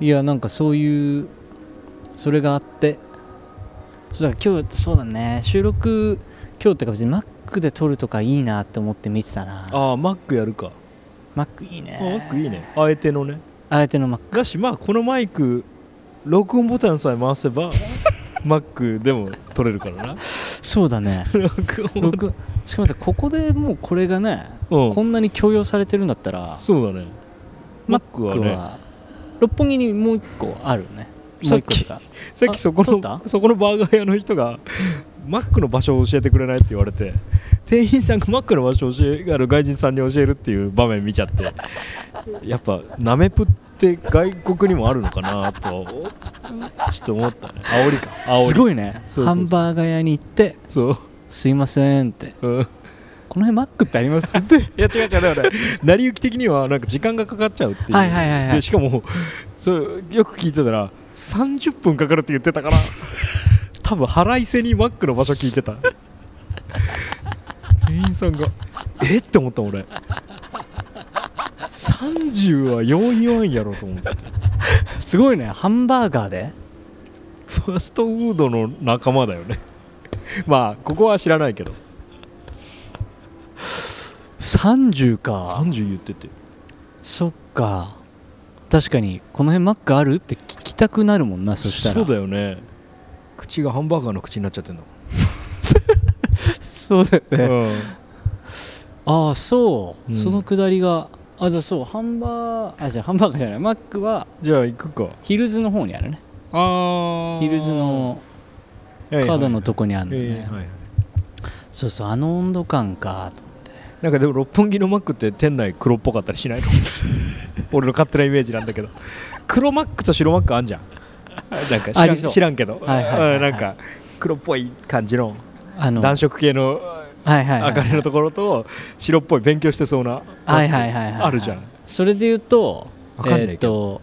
いやなんかそういうそれがあって。そうだ今日そうだね。収録今日ってか別に Mac で撮るとかいいなって思って見てたな。ああマックやるか。Mac いいあマッねクいいね。あえてのねあえての Mac だしまあこのマイク録音ボタンさえ回せば マックでも撮れるからな。そうだね。録しかもここでもうこれがねうん。こんなに強要されてるんだったらそうだね。マックはね。は六本木にもう一個あるね。もさっきう一さっきそこのそこのバーガー屋の人がマックの場所を教えてくれないって言われて店員さんがマックの場所を教えある外人さんに教えるっていう場面見ちゃってやっぱナメプって外国にもあるのかなとちょっと思ったね。煽りか。煽り。すごいね。そうハンバーガー屋に行ってそう、「すいません」って。うん、「この辺 Mac ってあります?」って。いや違う違うだから成り行き的にはなんか時間がかかっちゃうっていう。はいはいはいはい。でしかもそうよく聞いてたら30分かかるって言ってたから多分腹いせにマックの場所聞いてた。店員さんがえ？って思った俺。30はよう言わんやろと思って。すごいね。ハンバーガーで？ファストフードの仲間だよね。まあここは知らないけど。30か。30言ってて。そっか。確かにこの辺 Mac ある？って聞きたくなるもんなそしたら。そうだよね口がハンバーガーの口になっちゃってんだそうだよね、うん。ああそう、うん。そのくだりがあじゃあそうハンバーあじゃあハンバーガーじゃない。Mac はじゃあ行くか。ヒルズの方にあるね。あヒルズのカードのとこにあるのね、ええはいはい。そうそうあの温度感かとなんかでも六本木のマックって店内黒っぽかったりしないの？俺の勝手なイメージなんだけど。黒マックと白マックあんじゃんなんか知らんけど、はいはいはいはい。うんなんか黒っぽい感じのあの暖色系の明かりのところと白っぽい勉強してそうなはいはいはいはいはい。あるじゃん。それで言うとえーっと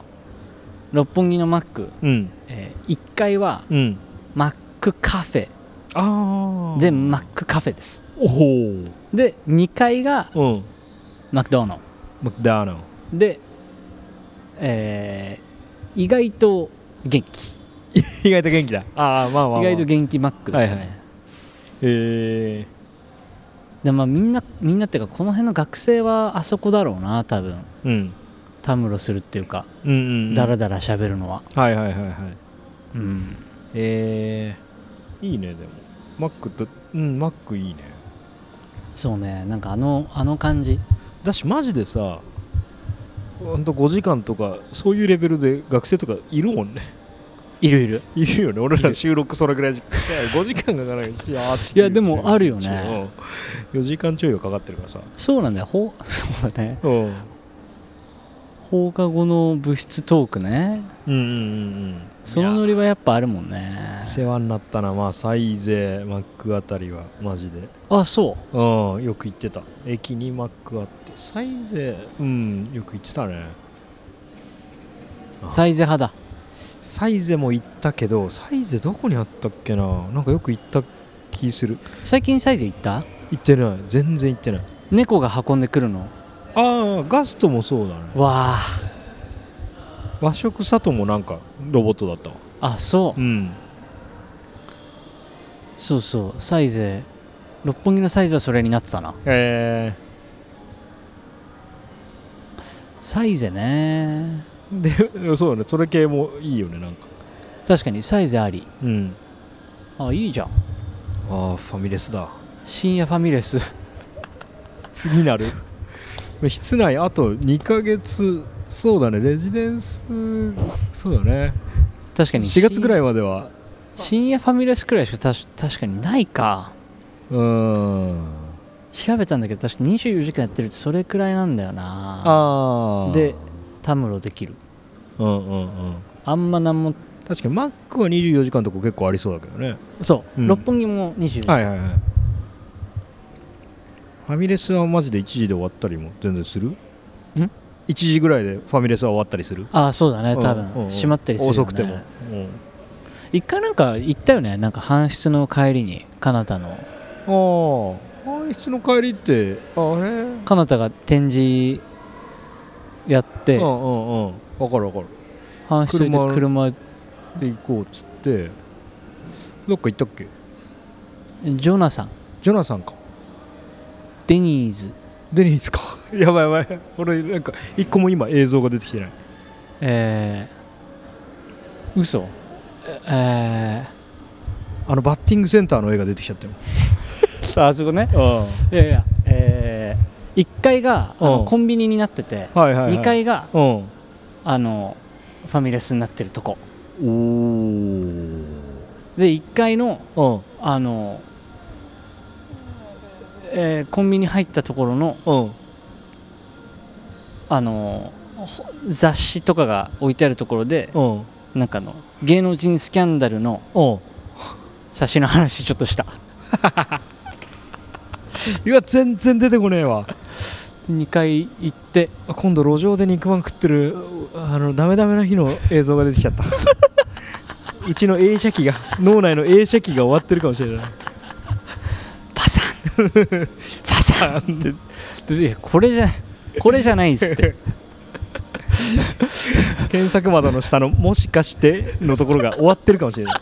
六本木の Mac、うん。えー、1階はうん。マックカフェ。あでマックカフェです。おほで2階がうん。マクドナルマクダーナルドで、えー意外と元気。意外と元気だ。ああまあまあ、まあ、意外と元気マックでしたね、はいはい。えでまあみんなみんなっていうかこの辺の学生はあそこだろうな多分。ー、うん。たむろするっていうか、うんうんうん。だらだら喋るのは。はいはいはいはい。うん。えー、いいねでも。マックとうんマックいいね。そうね。なんかあのあの感じ。だしマジでさほんと5時間とかそういうレベルで学生とかいるもんね。いるいる。いるよね。俺ら収録それぐらいじ5 時間かからないしいやーいやでもあるよね。4時間ちょいはかかってるからさ。そうなんだよ。ほう そうだね。うん。放課後の部室トークね。うんうんうんうん。そのノリはやっぱあるもんね。世話になったな。まあサイゼマックあたりはマジで。あそう。うんよく行ってた。駅にマックあってサイゼうんよく行ってたね。あ。サイゼ派だ。サイゼも行ったけどサイゼどこにあったっけな？なんかよく行った気する。最近サイゼ行った？行ってない。全然行ってない。猫が運んでくるの？ああガストもそうだね。わあ。和食里もなんかロボットだったわ。あそう。うん。そうそう。サイゼ。六本木のサイズはそれになってたな。えサイゼね。ー、で そうだね。それ系もいいよねなんか。確かにサイゼあり。うん。あいいじゃん。ああファミレスだ。深夜ファミレス。次なる。室内あと2ヶ月。そうだね。レジデンスそうだね。確かに4月ぐらいいまでは。深夜ファミレスくらいしかたし確かにないか。うーん調べたんだけど確か24時間やってるってそれくらいなんだよな。ああでたむろできる。うんうんうん。あんまなんも。確かにマックは24時間とか結構ありそうだけどね。そう、うん。六本木も24時間、はいはいはい。ファミレスはマジで1時で終わったりも全然する？ん ?1 時ぐらいでファミレスは終わったりする？ああそうだね多分、うんうん。うん閉まったりするよ、ね、遅くても、一回なんか行ったよね？なんか搬出の帰りにカナタのうん、ああ搬出の帰りってあれカナタが展示やってうんうんうん分かる分かる搬出して車で行こうっつってどっか行ったっけジョナサンジョナサンかデニーズデニーズかやばいやばい俺なんか一個も今映像が出てきてないえー、嘘えーあのバッティングセンターの絵が出てきちゃったよー、あそこね。あいやいやえー、1階があうん。のコンビニになっててあはいはい、はい、2階がうん。あのファミレスになってるとこ。で1階のうん。あの、えーコンビニ入ったところのうん。あのほ雑誌とかが置いてあるところでうん。なんかあの芸能人スキャンダルのうん。冊子の話ちょっとした いや全然出てこねえわ。2回行って。あ今度路上で肉まん食ってるあのダメダメな日の映像が出てきちゃった。うちの映写機が脳内の映写機が終わってるかもしれない。パサン。パサンって。でこれじゃこれじゃないっすって。検索窓の下の「もしかして」のところが終わってるかもしれない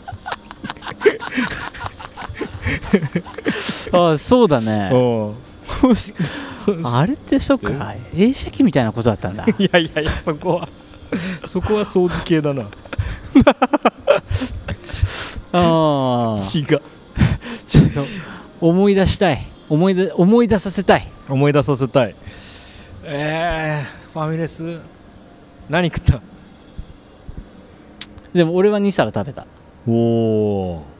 あそうだね。あれってそっか。映写機みたいなことだったんだ。いやいやいやそこは。そこは掃除系だな。ああ違う。思い出したい。思い出思い出させたい。思い出させたい。えー、ファミレス？何食った？でも俺は2皿食べた。おおで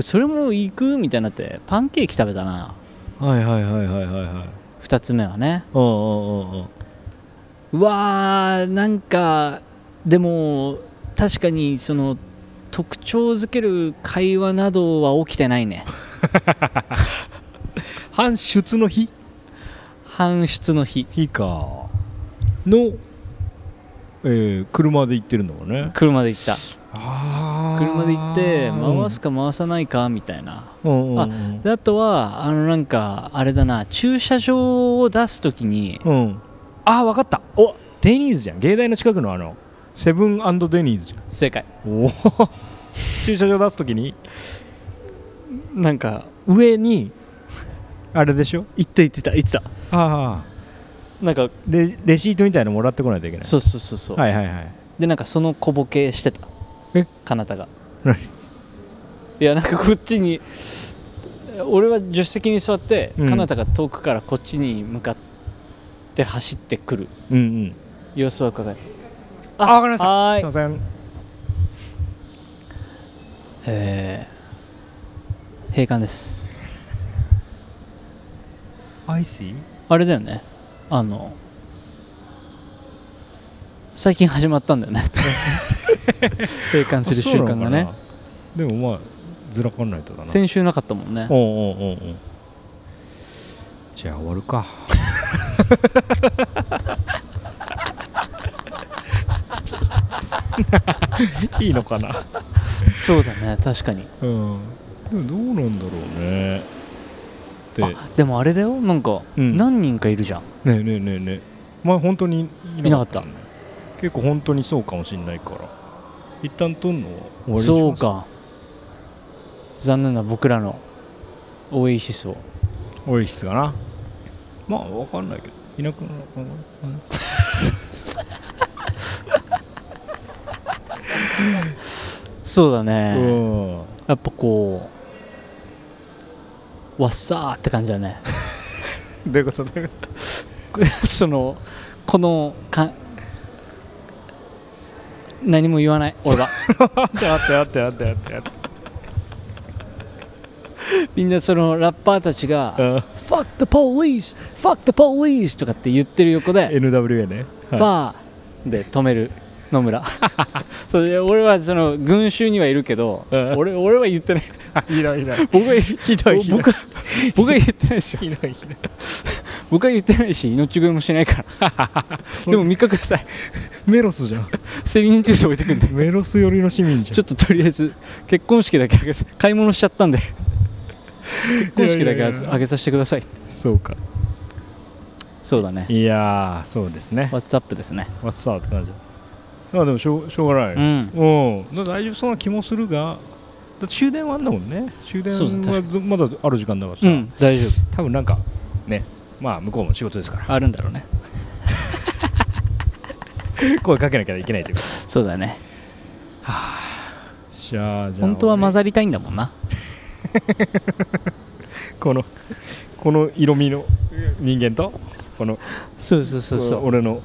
それも行くみたいになってパンケーキ食べたな。はいはいはいはいはいはい。2つ目はね。うんうんうんうんうわーなんかでも確かにその特徴づける会話などは起きてないね。搬出の日？搬出の日。日か。の、えー、車で行ってるんだもんね。車で行った。あ車で行って回すか回さないかみたいな。うんうんあであとはあのなんかあれだな駐車場を出す時にうん、うん、あ分かった。おデニーズじゃん。芸大の近くのあのセブンデニーズじ正解。ゃんおお 駐車場出す時になんか上にあれでしょ？言って言ってた言ってた。ああなんかレレシートみたいなのもらってこないといけない。そうそうそうそう、はいはいはい。でなんかその小ボケしてたえ？かなたが。何？いやなんかこっちに俺は助手席に座ってうん。かなたが遠くからこっちに向かって走ってくる。うんうん。様子は伺える。あわかりました。はーい。すいません。えー、閉館です。アイシー？あれだよね。あの最近始まったんだよね 閉館する習慣がね。でもまあずらかんないとだな。先週なかったもんね。おうおうおうおう。じゃあ終わるか。いいのかな。そうだね確かに。うん。でもどうなんだろうね。で。あでもあれだよ。なんかうん。何人かいるじゃん、ねえねえねえねえ。まあ本当にいいなかった。ね結構本当にそうかもしんないから一旦撮んの？は終わりにします？そうか。残念な僕らのオエシスを。多いっすかな？まあわかんないけど。いなくなるかな？そうだね、うん。やっぱこうわっさーって感じだね。どういうこと？どういうこ そのこのか何も言わない。俺は。とあってあってあってあってあって。みんなそのラッパーたちがうん「Fuck the police! Fuck the police!」とかって言ってる横で NWA ね。ファーで止める野村。それで俺はその群衆にはいるけど、うん。俺俺は言ってない。ひどいひどい。僕はひどい。僕は言ってないですよ。ひどいひどい僕は言ってないし命乞いもしないから。でも3日ください。メロスじゃん。セリンジュース置いてくんで。メロス寄りの市民じゃん。ちょっととりあえず結婚式だけあげさ買い物しちゃったんで。結婚式だけあげさせてください。そうか。そうだね。いやーそうですね。What's up ですね。わっさーって感じまあでもしょうしょうがない。うん。う大丈夫そうな気もするがだ終電はあんだもんね。終電はまだある時間だからさ、うん大丈夫。多分なんかねまあ向こうも仕事ですから。あるんだろうね。声かけなきゃいけないというか。そうだね。じゃあじゃあ本当は混ざざりたいんだもんな。このこの色味の人間とこのそうそうそうそう。俺の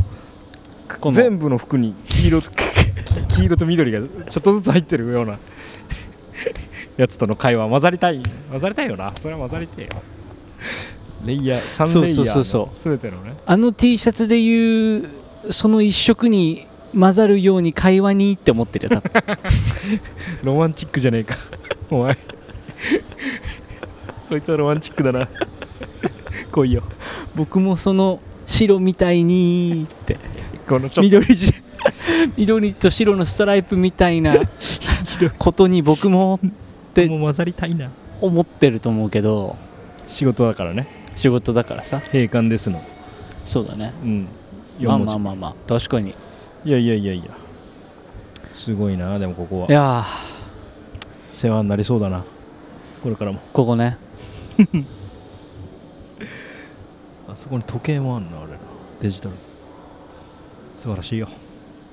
全部の服に黄色 黄色と緑がちょっとずつ入ってるようなやつとの会話混ざりたい混ざりたいよな。それは混ざりてえよレイヤー3レイヤそうそうそう。ーの全てのね。あの T シャツでいうその一色に混ざるように会話にって思ってるよ多分。ロマンチックじゃねえか。お前。そいつはロマンチックだな。来いよ。僕もその白みたいにって。このちょっと。緑地緑と白のストライプみたいなことに僕もってもう混ざりたいな。思ってると思うけど。仕事だからね仕事だからさ。閉館ですの。そうだね。うん。まあまあまあまあ。確かに。いやいやいやいや。すごいな。でもここは。いや世話になりそうだな。これからも。ーここね。あそこに時計もあんなあれ。なデジタル。素晴らしいよ。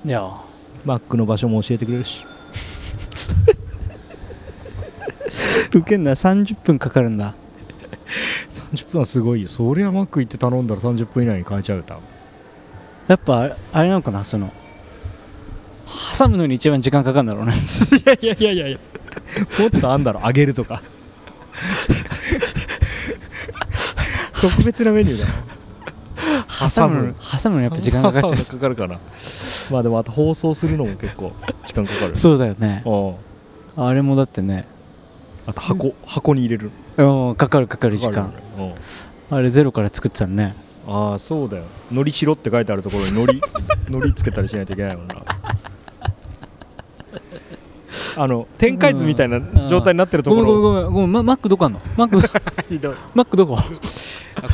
いやマックの場所も教えてくれるし。受けんな。30分かかるんだ30分はすごいよ。そりゃマック行って頼んだら30分以内に買えちゃうよ多分。やっぱあれなのかなその挟むのに一番時間かかるんだろうね。いやいやいやいや。いやもっとあんだろ。揚げるとか。特別なメニューだ挟むの挟むのやっぱ時間かかっちゃう。かかるかな。まあでもあと放送するのも結構時間かかる。そうだよね。うん。あれもだってね。あと箱箱に入れるうんかかるかかる時間。るうん。あれゼロから作ってたのね。ああそうだよ。のりしろって書いてあるところにのりのりつけたりしないといけないもんなあの天下図みたいな状態になってるところ。ごめんごめんごめん。ごめんママックどこあんの？マックマックどこ？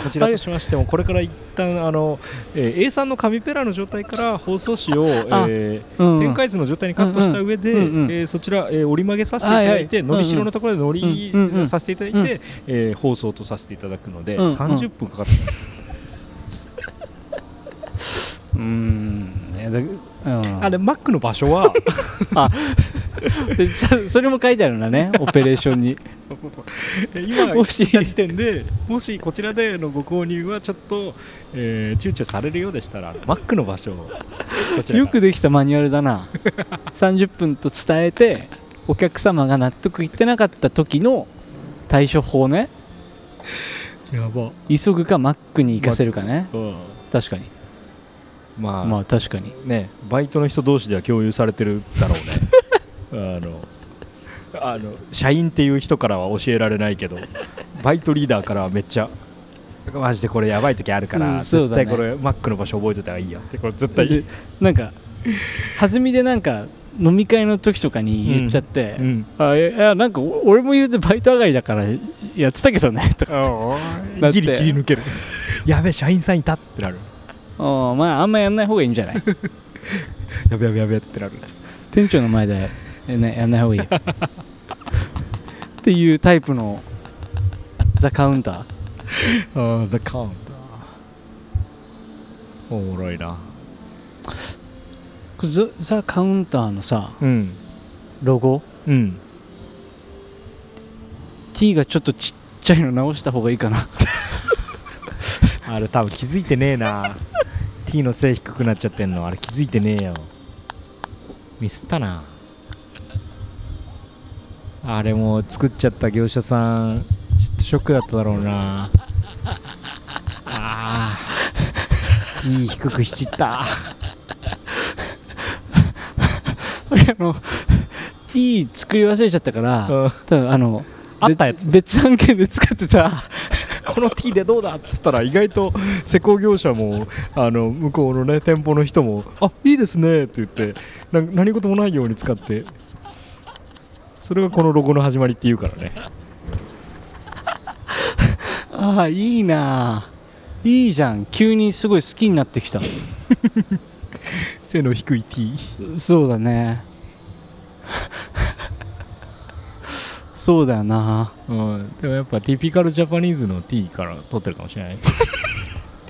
こちらとしましてもこれから一旦あの、えー、A3 の紙ペラの状態から放送紙を、えーうんうん。展開図の状態にカットした上で、うえーそちら、えー折り曲げさせていただいて、はいはい。伸びしろのところで乗りうんうんさせていただいて、うんえー放送とさせていただくので、うんうん。30分かかってます、うーん。ねだうん。あで Mac の場所はでさそれも書いてあるんだねオペレーションに。今もし。言った時点でもしこちらでのご購入はちょっと、えー躊躇されるようでしたら Mac の場所をよくできたマニュアルだな。30分と伝えてお客様が納得いってなかった時の対処法ね。やば、急ぐか Mac に行かせるかね。うん、確かに。まあ、まあ確かに。ねバイトの人同士では共有されてるだろうねあのあの社員っていう人からは教えられないけど バイトリーダーからはめっちゃマジでこれやばい時あるから、うんそうだね。絶対これ Mac の場所覚えてた方がいいよ。ってこれ絶対でなんか弾みでなんか飲み会の時とかに言っちゃって、うんあいやなんかお俺も言うてバイト上がりだからやってたけどねとかだって。ギリ切り抜ける。やべえ社員さんいたってなる。あまああんまやんない方がいいんじゃない？やべやべやべってなる。店長の前で、ね、やんない方がいいよっていうタイプのザ・カウンターああ The Count おもろいなこれザザ・カウンターのさうん。ロゴ？うん。T がちょっとちっちゃいの直した方がいいかな。あれ多分気づいてねえな。T の背低くなっちゃってんの。あれ気づいてねえよ。ミスったなあれもう作っちゃった業者さんちょっとショックだっただろうな。あー。T 低くしちった。あの T 作り忘れちゃったからうん。多分あのあったやつ。別別案件で使ってた。この T でどうだっつったら意外と施工業者もあの向こうのね店舗の人もあいいですねって言ってな何事もないように使ってそれがこのロゴの始まりっていうからね。ああいいな。いいじゃん。急にすごい好きになってきた。背の低い T そうだね。そうだよな。うん、でもやっぱティピカルジャパニーズの T から取ってるかもしれない。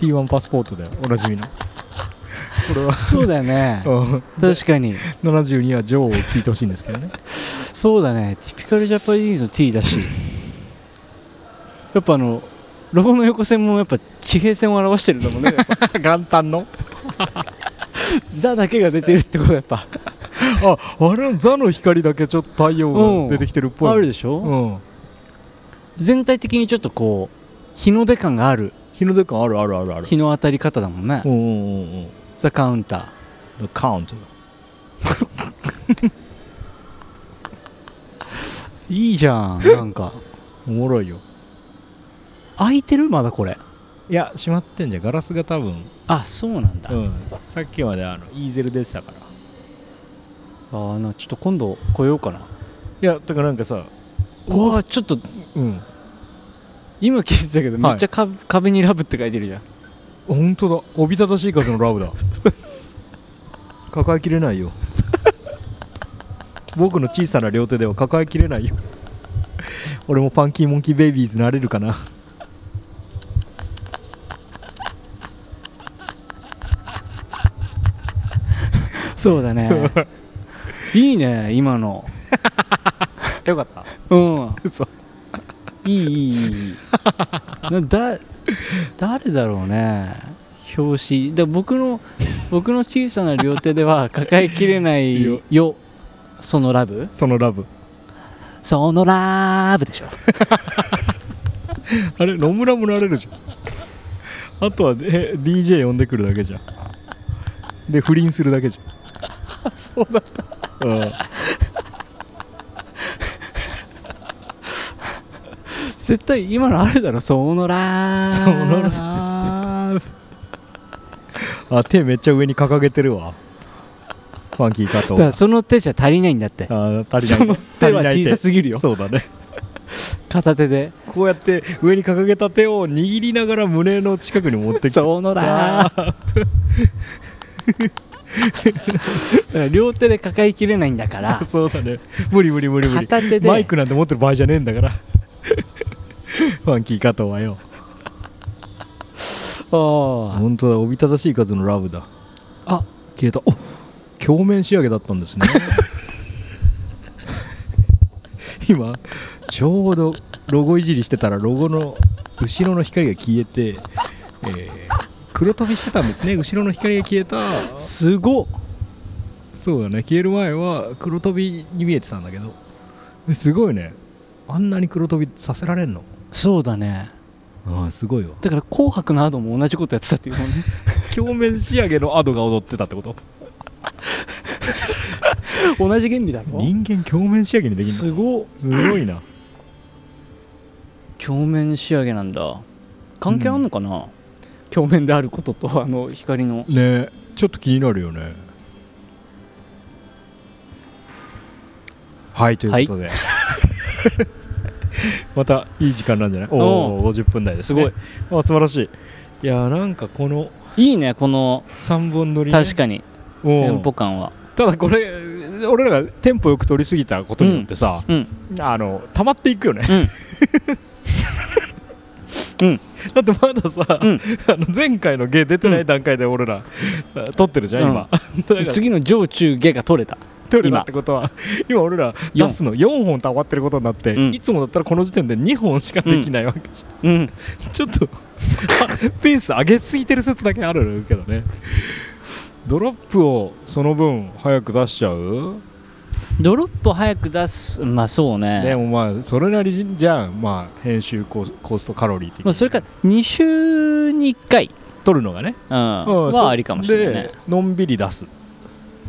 T1 パスポートでおなじみの。これは。そうだよね。うん。確かに。72はジョーを聞いてほしいんですけどねそうだね。ティピカルジャパニーズの T だし。やっぱあのロゴの横線もやっぱ地平線を表してるんだもんね。元旦の？ザだけが出てるってことやっぱ。ああれのザの光だけちょっと太陽が出てきてるっぽい。あるでしょ、うん。全体的にちょっとこう日の出感がある。日の出感あるあるあるある。日の当たり方だもんね、うんうんうんうん。ザ・カウンタ The Count ー いいじゃんなんか。おもろいよ。開いてる？まだこれ。いや閉まってんじゃん。ガラスが多分。あそうなんだ、うん。さっきまであのイーゼル出てたから。ああなちょっと今度来ようかな。いやだからなんかさうわちょっとうん。今気づいたけどめっちゃか、壁にラブって書いてるじゃん。本当だ。おびただしい数のラブだ。抱えきれないよ僕の小さな両手では抱えきれないよ。俺もファンキーモンキーベイビーズなれるかな。そうだね。いいね今の。よかった。うん。嘘。いいいいいい。なだ誰だろうね。表紙。で僕の僕の小さな両手では抱えきれないよよそのラブ？そのラブ。そのラブでしょ。あれ野村もなれるじゃん。あとはえ DJ 呼んでくるだけじゃん。で不倫するだけじ そうだったゃん、うん、絶対今のあるだろ。そのラそのラブあ手めっちゃ上に掲げてるわファンキー加藤だからその手じゃ足りないんだって。あー足りない。その手は小さすぎるよ。そうだね。片手で。こうやって上に掲げた手を握りながら胸の近くに持ってきて。そうのだ。ー。だから両手で抱えきれないんだから。そうだね。無理無理無理無理。片手で。マイクなんて持ってる場合じゃねえんだから。ファンキー加藤はよ。おー。本当だ。おびただしい数のラブだ。あ消えた。お鏡面仕上げだったんですね。今ちょうどロゴいじりしてたらロゴの後ろの光が消えて、えー黒飛びしてたんですね。後ろの光が消えた。すごっ。そうだね。消える前は黒飛びに見えてたんだけど。えすごいね。あんなに黒飛びさせられんの？そうだね。ああすごいわ。だから「紅白」のアドも同じことやってたっていうもんね。鏡面仕上げのアドが踊ってたってこと？同じ原理だろ？人間鏡面仕上げにできるすご。すごいな。鏡面仕上げなんだ。関係あんのかな、鏡面であることとあの光の。ねちょっと気になるよね。はいということで、またいい時間なんじゃない？おお50分台です、ね、すごい。あ素晴らしい。いやーなんかこのいいねこの3本乗り、ね、確かに。う。んテンポ感は。ただこれ俺らがテンポよく取りすぎたことによってさ、うん。あの溜まっていくよね、うん。だってまださ、うん。あの前回の芸出てない段階で俺ら、撮ってるじゃん今、次の上中下が取れた。取れたってことは今俺ら出すの4本溜まってることになって、うん。いつもだったらこの時点で2本しかできないわけじゃん、うん。ちょっとあペース上げすぎてる説だけあるけどねドロップをその分早く出しちゃう？ドロップを早く出すまあそうね。でもまあそれなりじゃんまあ編集ココストカロリーまあ、それから2週に1回、撮るのがね、うん。うんはありかもしれないね。でのんびり出す。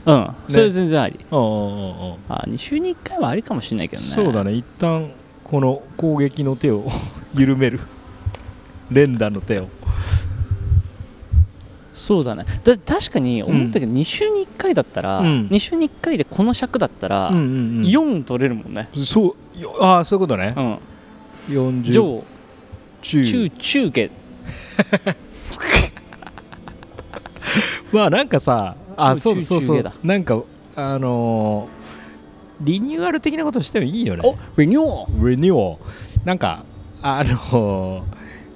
うん。それ全然あり。うんうんうんうん。あ2週に1回はありかもしれないけどね。そうだね。一旦この攻撃の手を 緩める。連打の手をそうだね。だ確かに思ったけど、2週に1回だったら、うん。2週に1回でこの尺だったら、うんうんうん。4取れるもんね、そうよああそういうことね。うん、40上中。中中下。まあなんかさあ中そうそうそう。なんかあのーリニューアル的なことしてもいいよね。おリニューアルリニューアルなんかあのー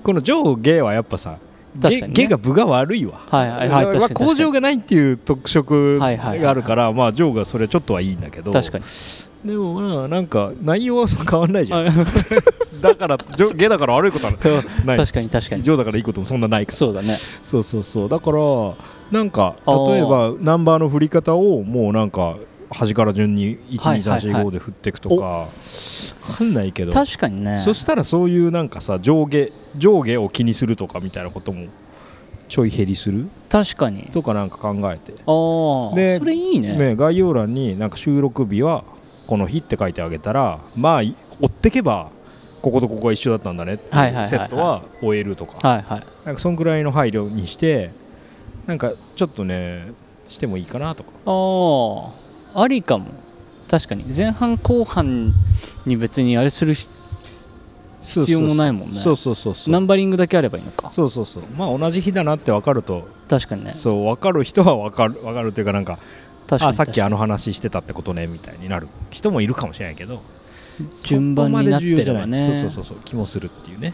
この上下はやっぱさ確かにね。下が分が悪いわ。はいはいはい工場がないっていう特色はいはいはい。があるからまあ上がそれちょっとはいいんだけど。確かに。でもまあなんか内容はそう変わんないじゃん。はい。だから上下だから悪いことはない。確かに確かに。上だからいいこともそんなないから。そうだね。そうそうそう。だからなんか例えばナンバーの振り方をもうなんか端から順にはいはいはい。12345で振っていくとか、わかんないけど。確かにね。そしたらそういうなんかさ上下上下を気にするとかみたいなこともちょい減りする？確かに。とかなんか考えて、ああでそれいいね。ね、概要欄になんか収録日はこの日って書いてあげたらまあ追ってけばこことここが一緒だったんだねセットは終えるとか。はいはい。なんかそんぐらいの配慮にしてなんかちょっとねしてもいいかなとか。ああありかも。確かに。前半後半に別にあれするし必要もないもんね。そうそうそうそう。ナンバリングだけあればいいのか。そうそうそう。まあ同じ日だなって分かると。確かにね。そう分かる人は分かる分かるっていうかなんかあさっきあの話してたってことねみたいになる人もいるかもしれないけど。に順番になってればね。そうそうそう気もするっていうね。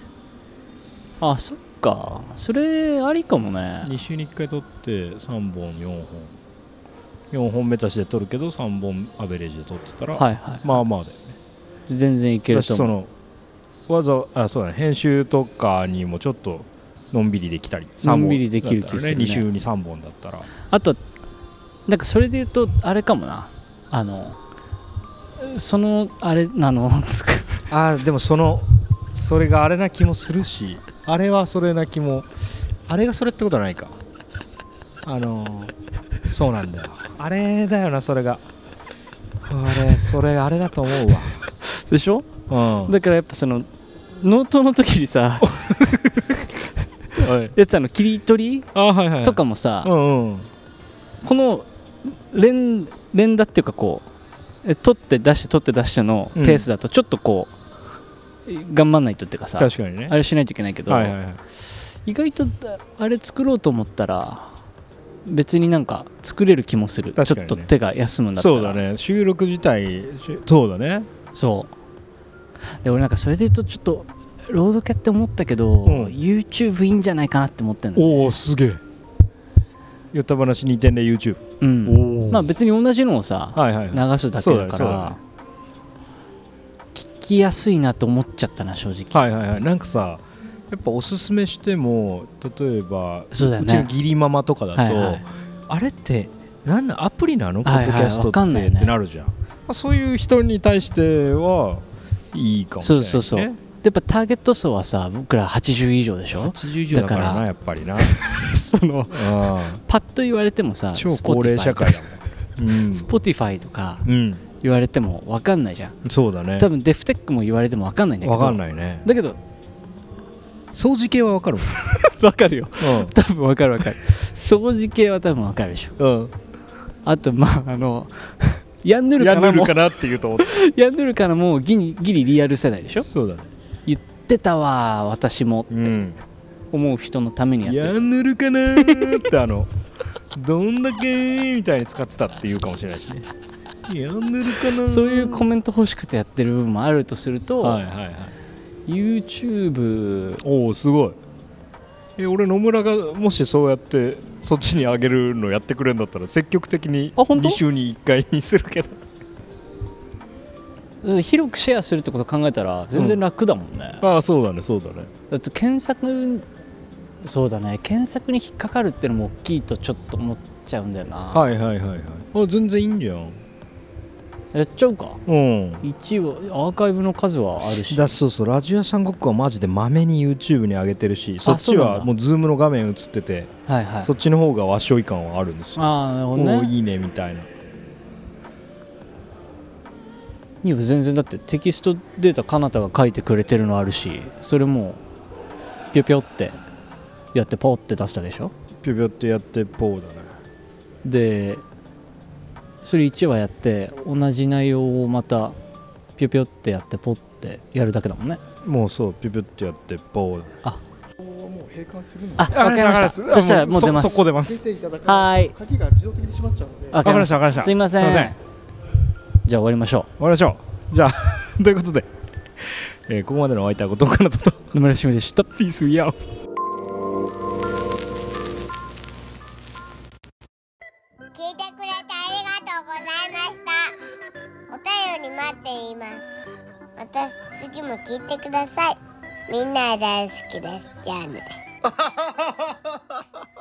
あそっか。それありかもね。2週に1回取って3本4本4本目指しで取るけど3本アベレージで取ってたら、はいはい。まあまあだよね。全然いけると思う。わざあそうだね。編集とかにもちょっとのんびりできたりのんびりできる気するね。2週に3本だったら。あとなんかそれで言うとあれかもな。あのそのあれあの？あ でもそのそれがあれな気もするしあれはそれな気もあれがそれってことはないか。あのそうなんだよ。あれだよなそれが。あれそれあれだと思でしょ？うわうん。だからやっぱそのノートの時にさ はい。やつあの切り取りあはいはいとかもさ、うんうん。この連連打っていうかこうえ取って出して取って出してのペースだとちょっとこう、頑張んないとっていうかさ確かにね。あれしないといけないけど、はいはいはい。意外とあれ作ろうと思ったら別になんか作れる気もする、ね。ちょっと手が休むんだったら。そうだね。収録自体しそうだね。そう。で俺なんかそれで言うとちょっとロードキャって思ったけど、うん。YouTube いいんじゃないかなって思ってんだよね。おおすげえ。よった話2.0 YouTube うん。まあ別に同じのをさ、はいはいはい。流すだけだから聞きやすいなと思っちゃったな正直、はいはいはい。なんかさやっぱおすすめしても例えばそうだよね。ちの義理ママとかだと、はいはい。あれって何なアプリなの？ポはいはい。ッドキャストわかんって、ないよね。ってなるじゃん、まあ、そういう人に対してはいいかもしれない、ね、そうそうそう。やっぱターゲット層はさ僕ら80以上でしょ？80以上だからだから。なやっぱりな。そのうん。パッと言われてもさ超高齢社会だもん、うん。Spotify とかうん、言われても分かんないじゃん。そうだね。多分デフテックも言われても分かんないんだけど。わかんないね。だけど掃除系はわかるもん分かるよ。多分分かる分かる。掃除系は多分分かるでしょ。うん、あとまああのヤンヌルやかなも。んぬるかなって言うと思っヤンヌルかなもギリギリリアル世代でしょ。そうだね。言ってたわ私も。うん。思う人のためにやってるやんぬるかなーってあの どんだけみたいに使ってたっていうかもしれないしね。やんぬるかなー。そういうコメント欲しくてやってる部分もあるとすると、はいはいはい YouTube おおすごい。え俺野村がもしそうやってそっちに上げるのやってくれるんだったら積極的にあ本当？2週に1回にするけど。広くシェアするってこと考えたら全然楽だもんね、ああそうだねそうだね。だって検索そうだね。検索に引っかかるってのも大きいとちょっと思っちゃうんだよな、はいはいはいはい。あ全然いいんじゃんやっちゃうか。うん。一応アーカイブの数はあるし。だそうそうラジオ屋さんごっこはマジでまめに YouTube に上げてるしそっちはもうズームの画面映っててはいはい。そっちの方がわっしょい感はあるんですよ。ああなるほどね。おーいいねみたいな。いいいよ全然だってテキストデータかなたが書いてくれてるのあるしそれもうぴょぴょってやってポーって出したでしょ？ぴょぴょってやってポーだね。でそれ1話やって同じ内容をまたぴょぴょってやってポッてやるだけだもんね。もうそうぴょぴょってやってポー。もう閉館するの？あわかりました。そしたらもう出ます。そこ出ま出すていただかはーい。鍵が自動的に閉まっちゃうので。わかりましたわかりました。すいません。すいません。じゃあ終わりましょ終わりましょう。じゃあ ということで、えーここまでのお相手は後藤かなたと。う野村しみでした。ピースウィア聞いました。お便り待っています。また次も聞いてください。みんな大好きです。じゃあね。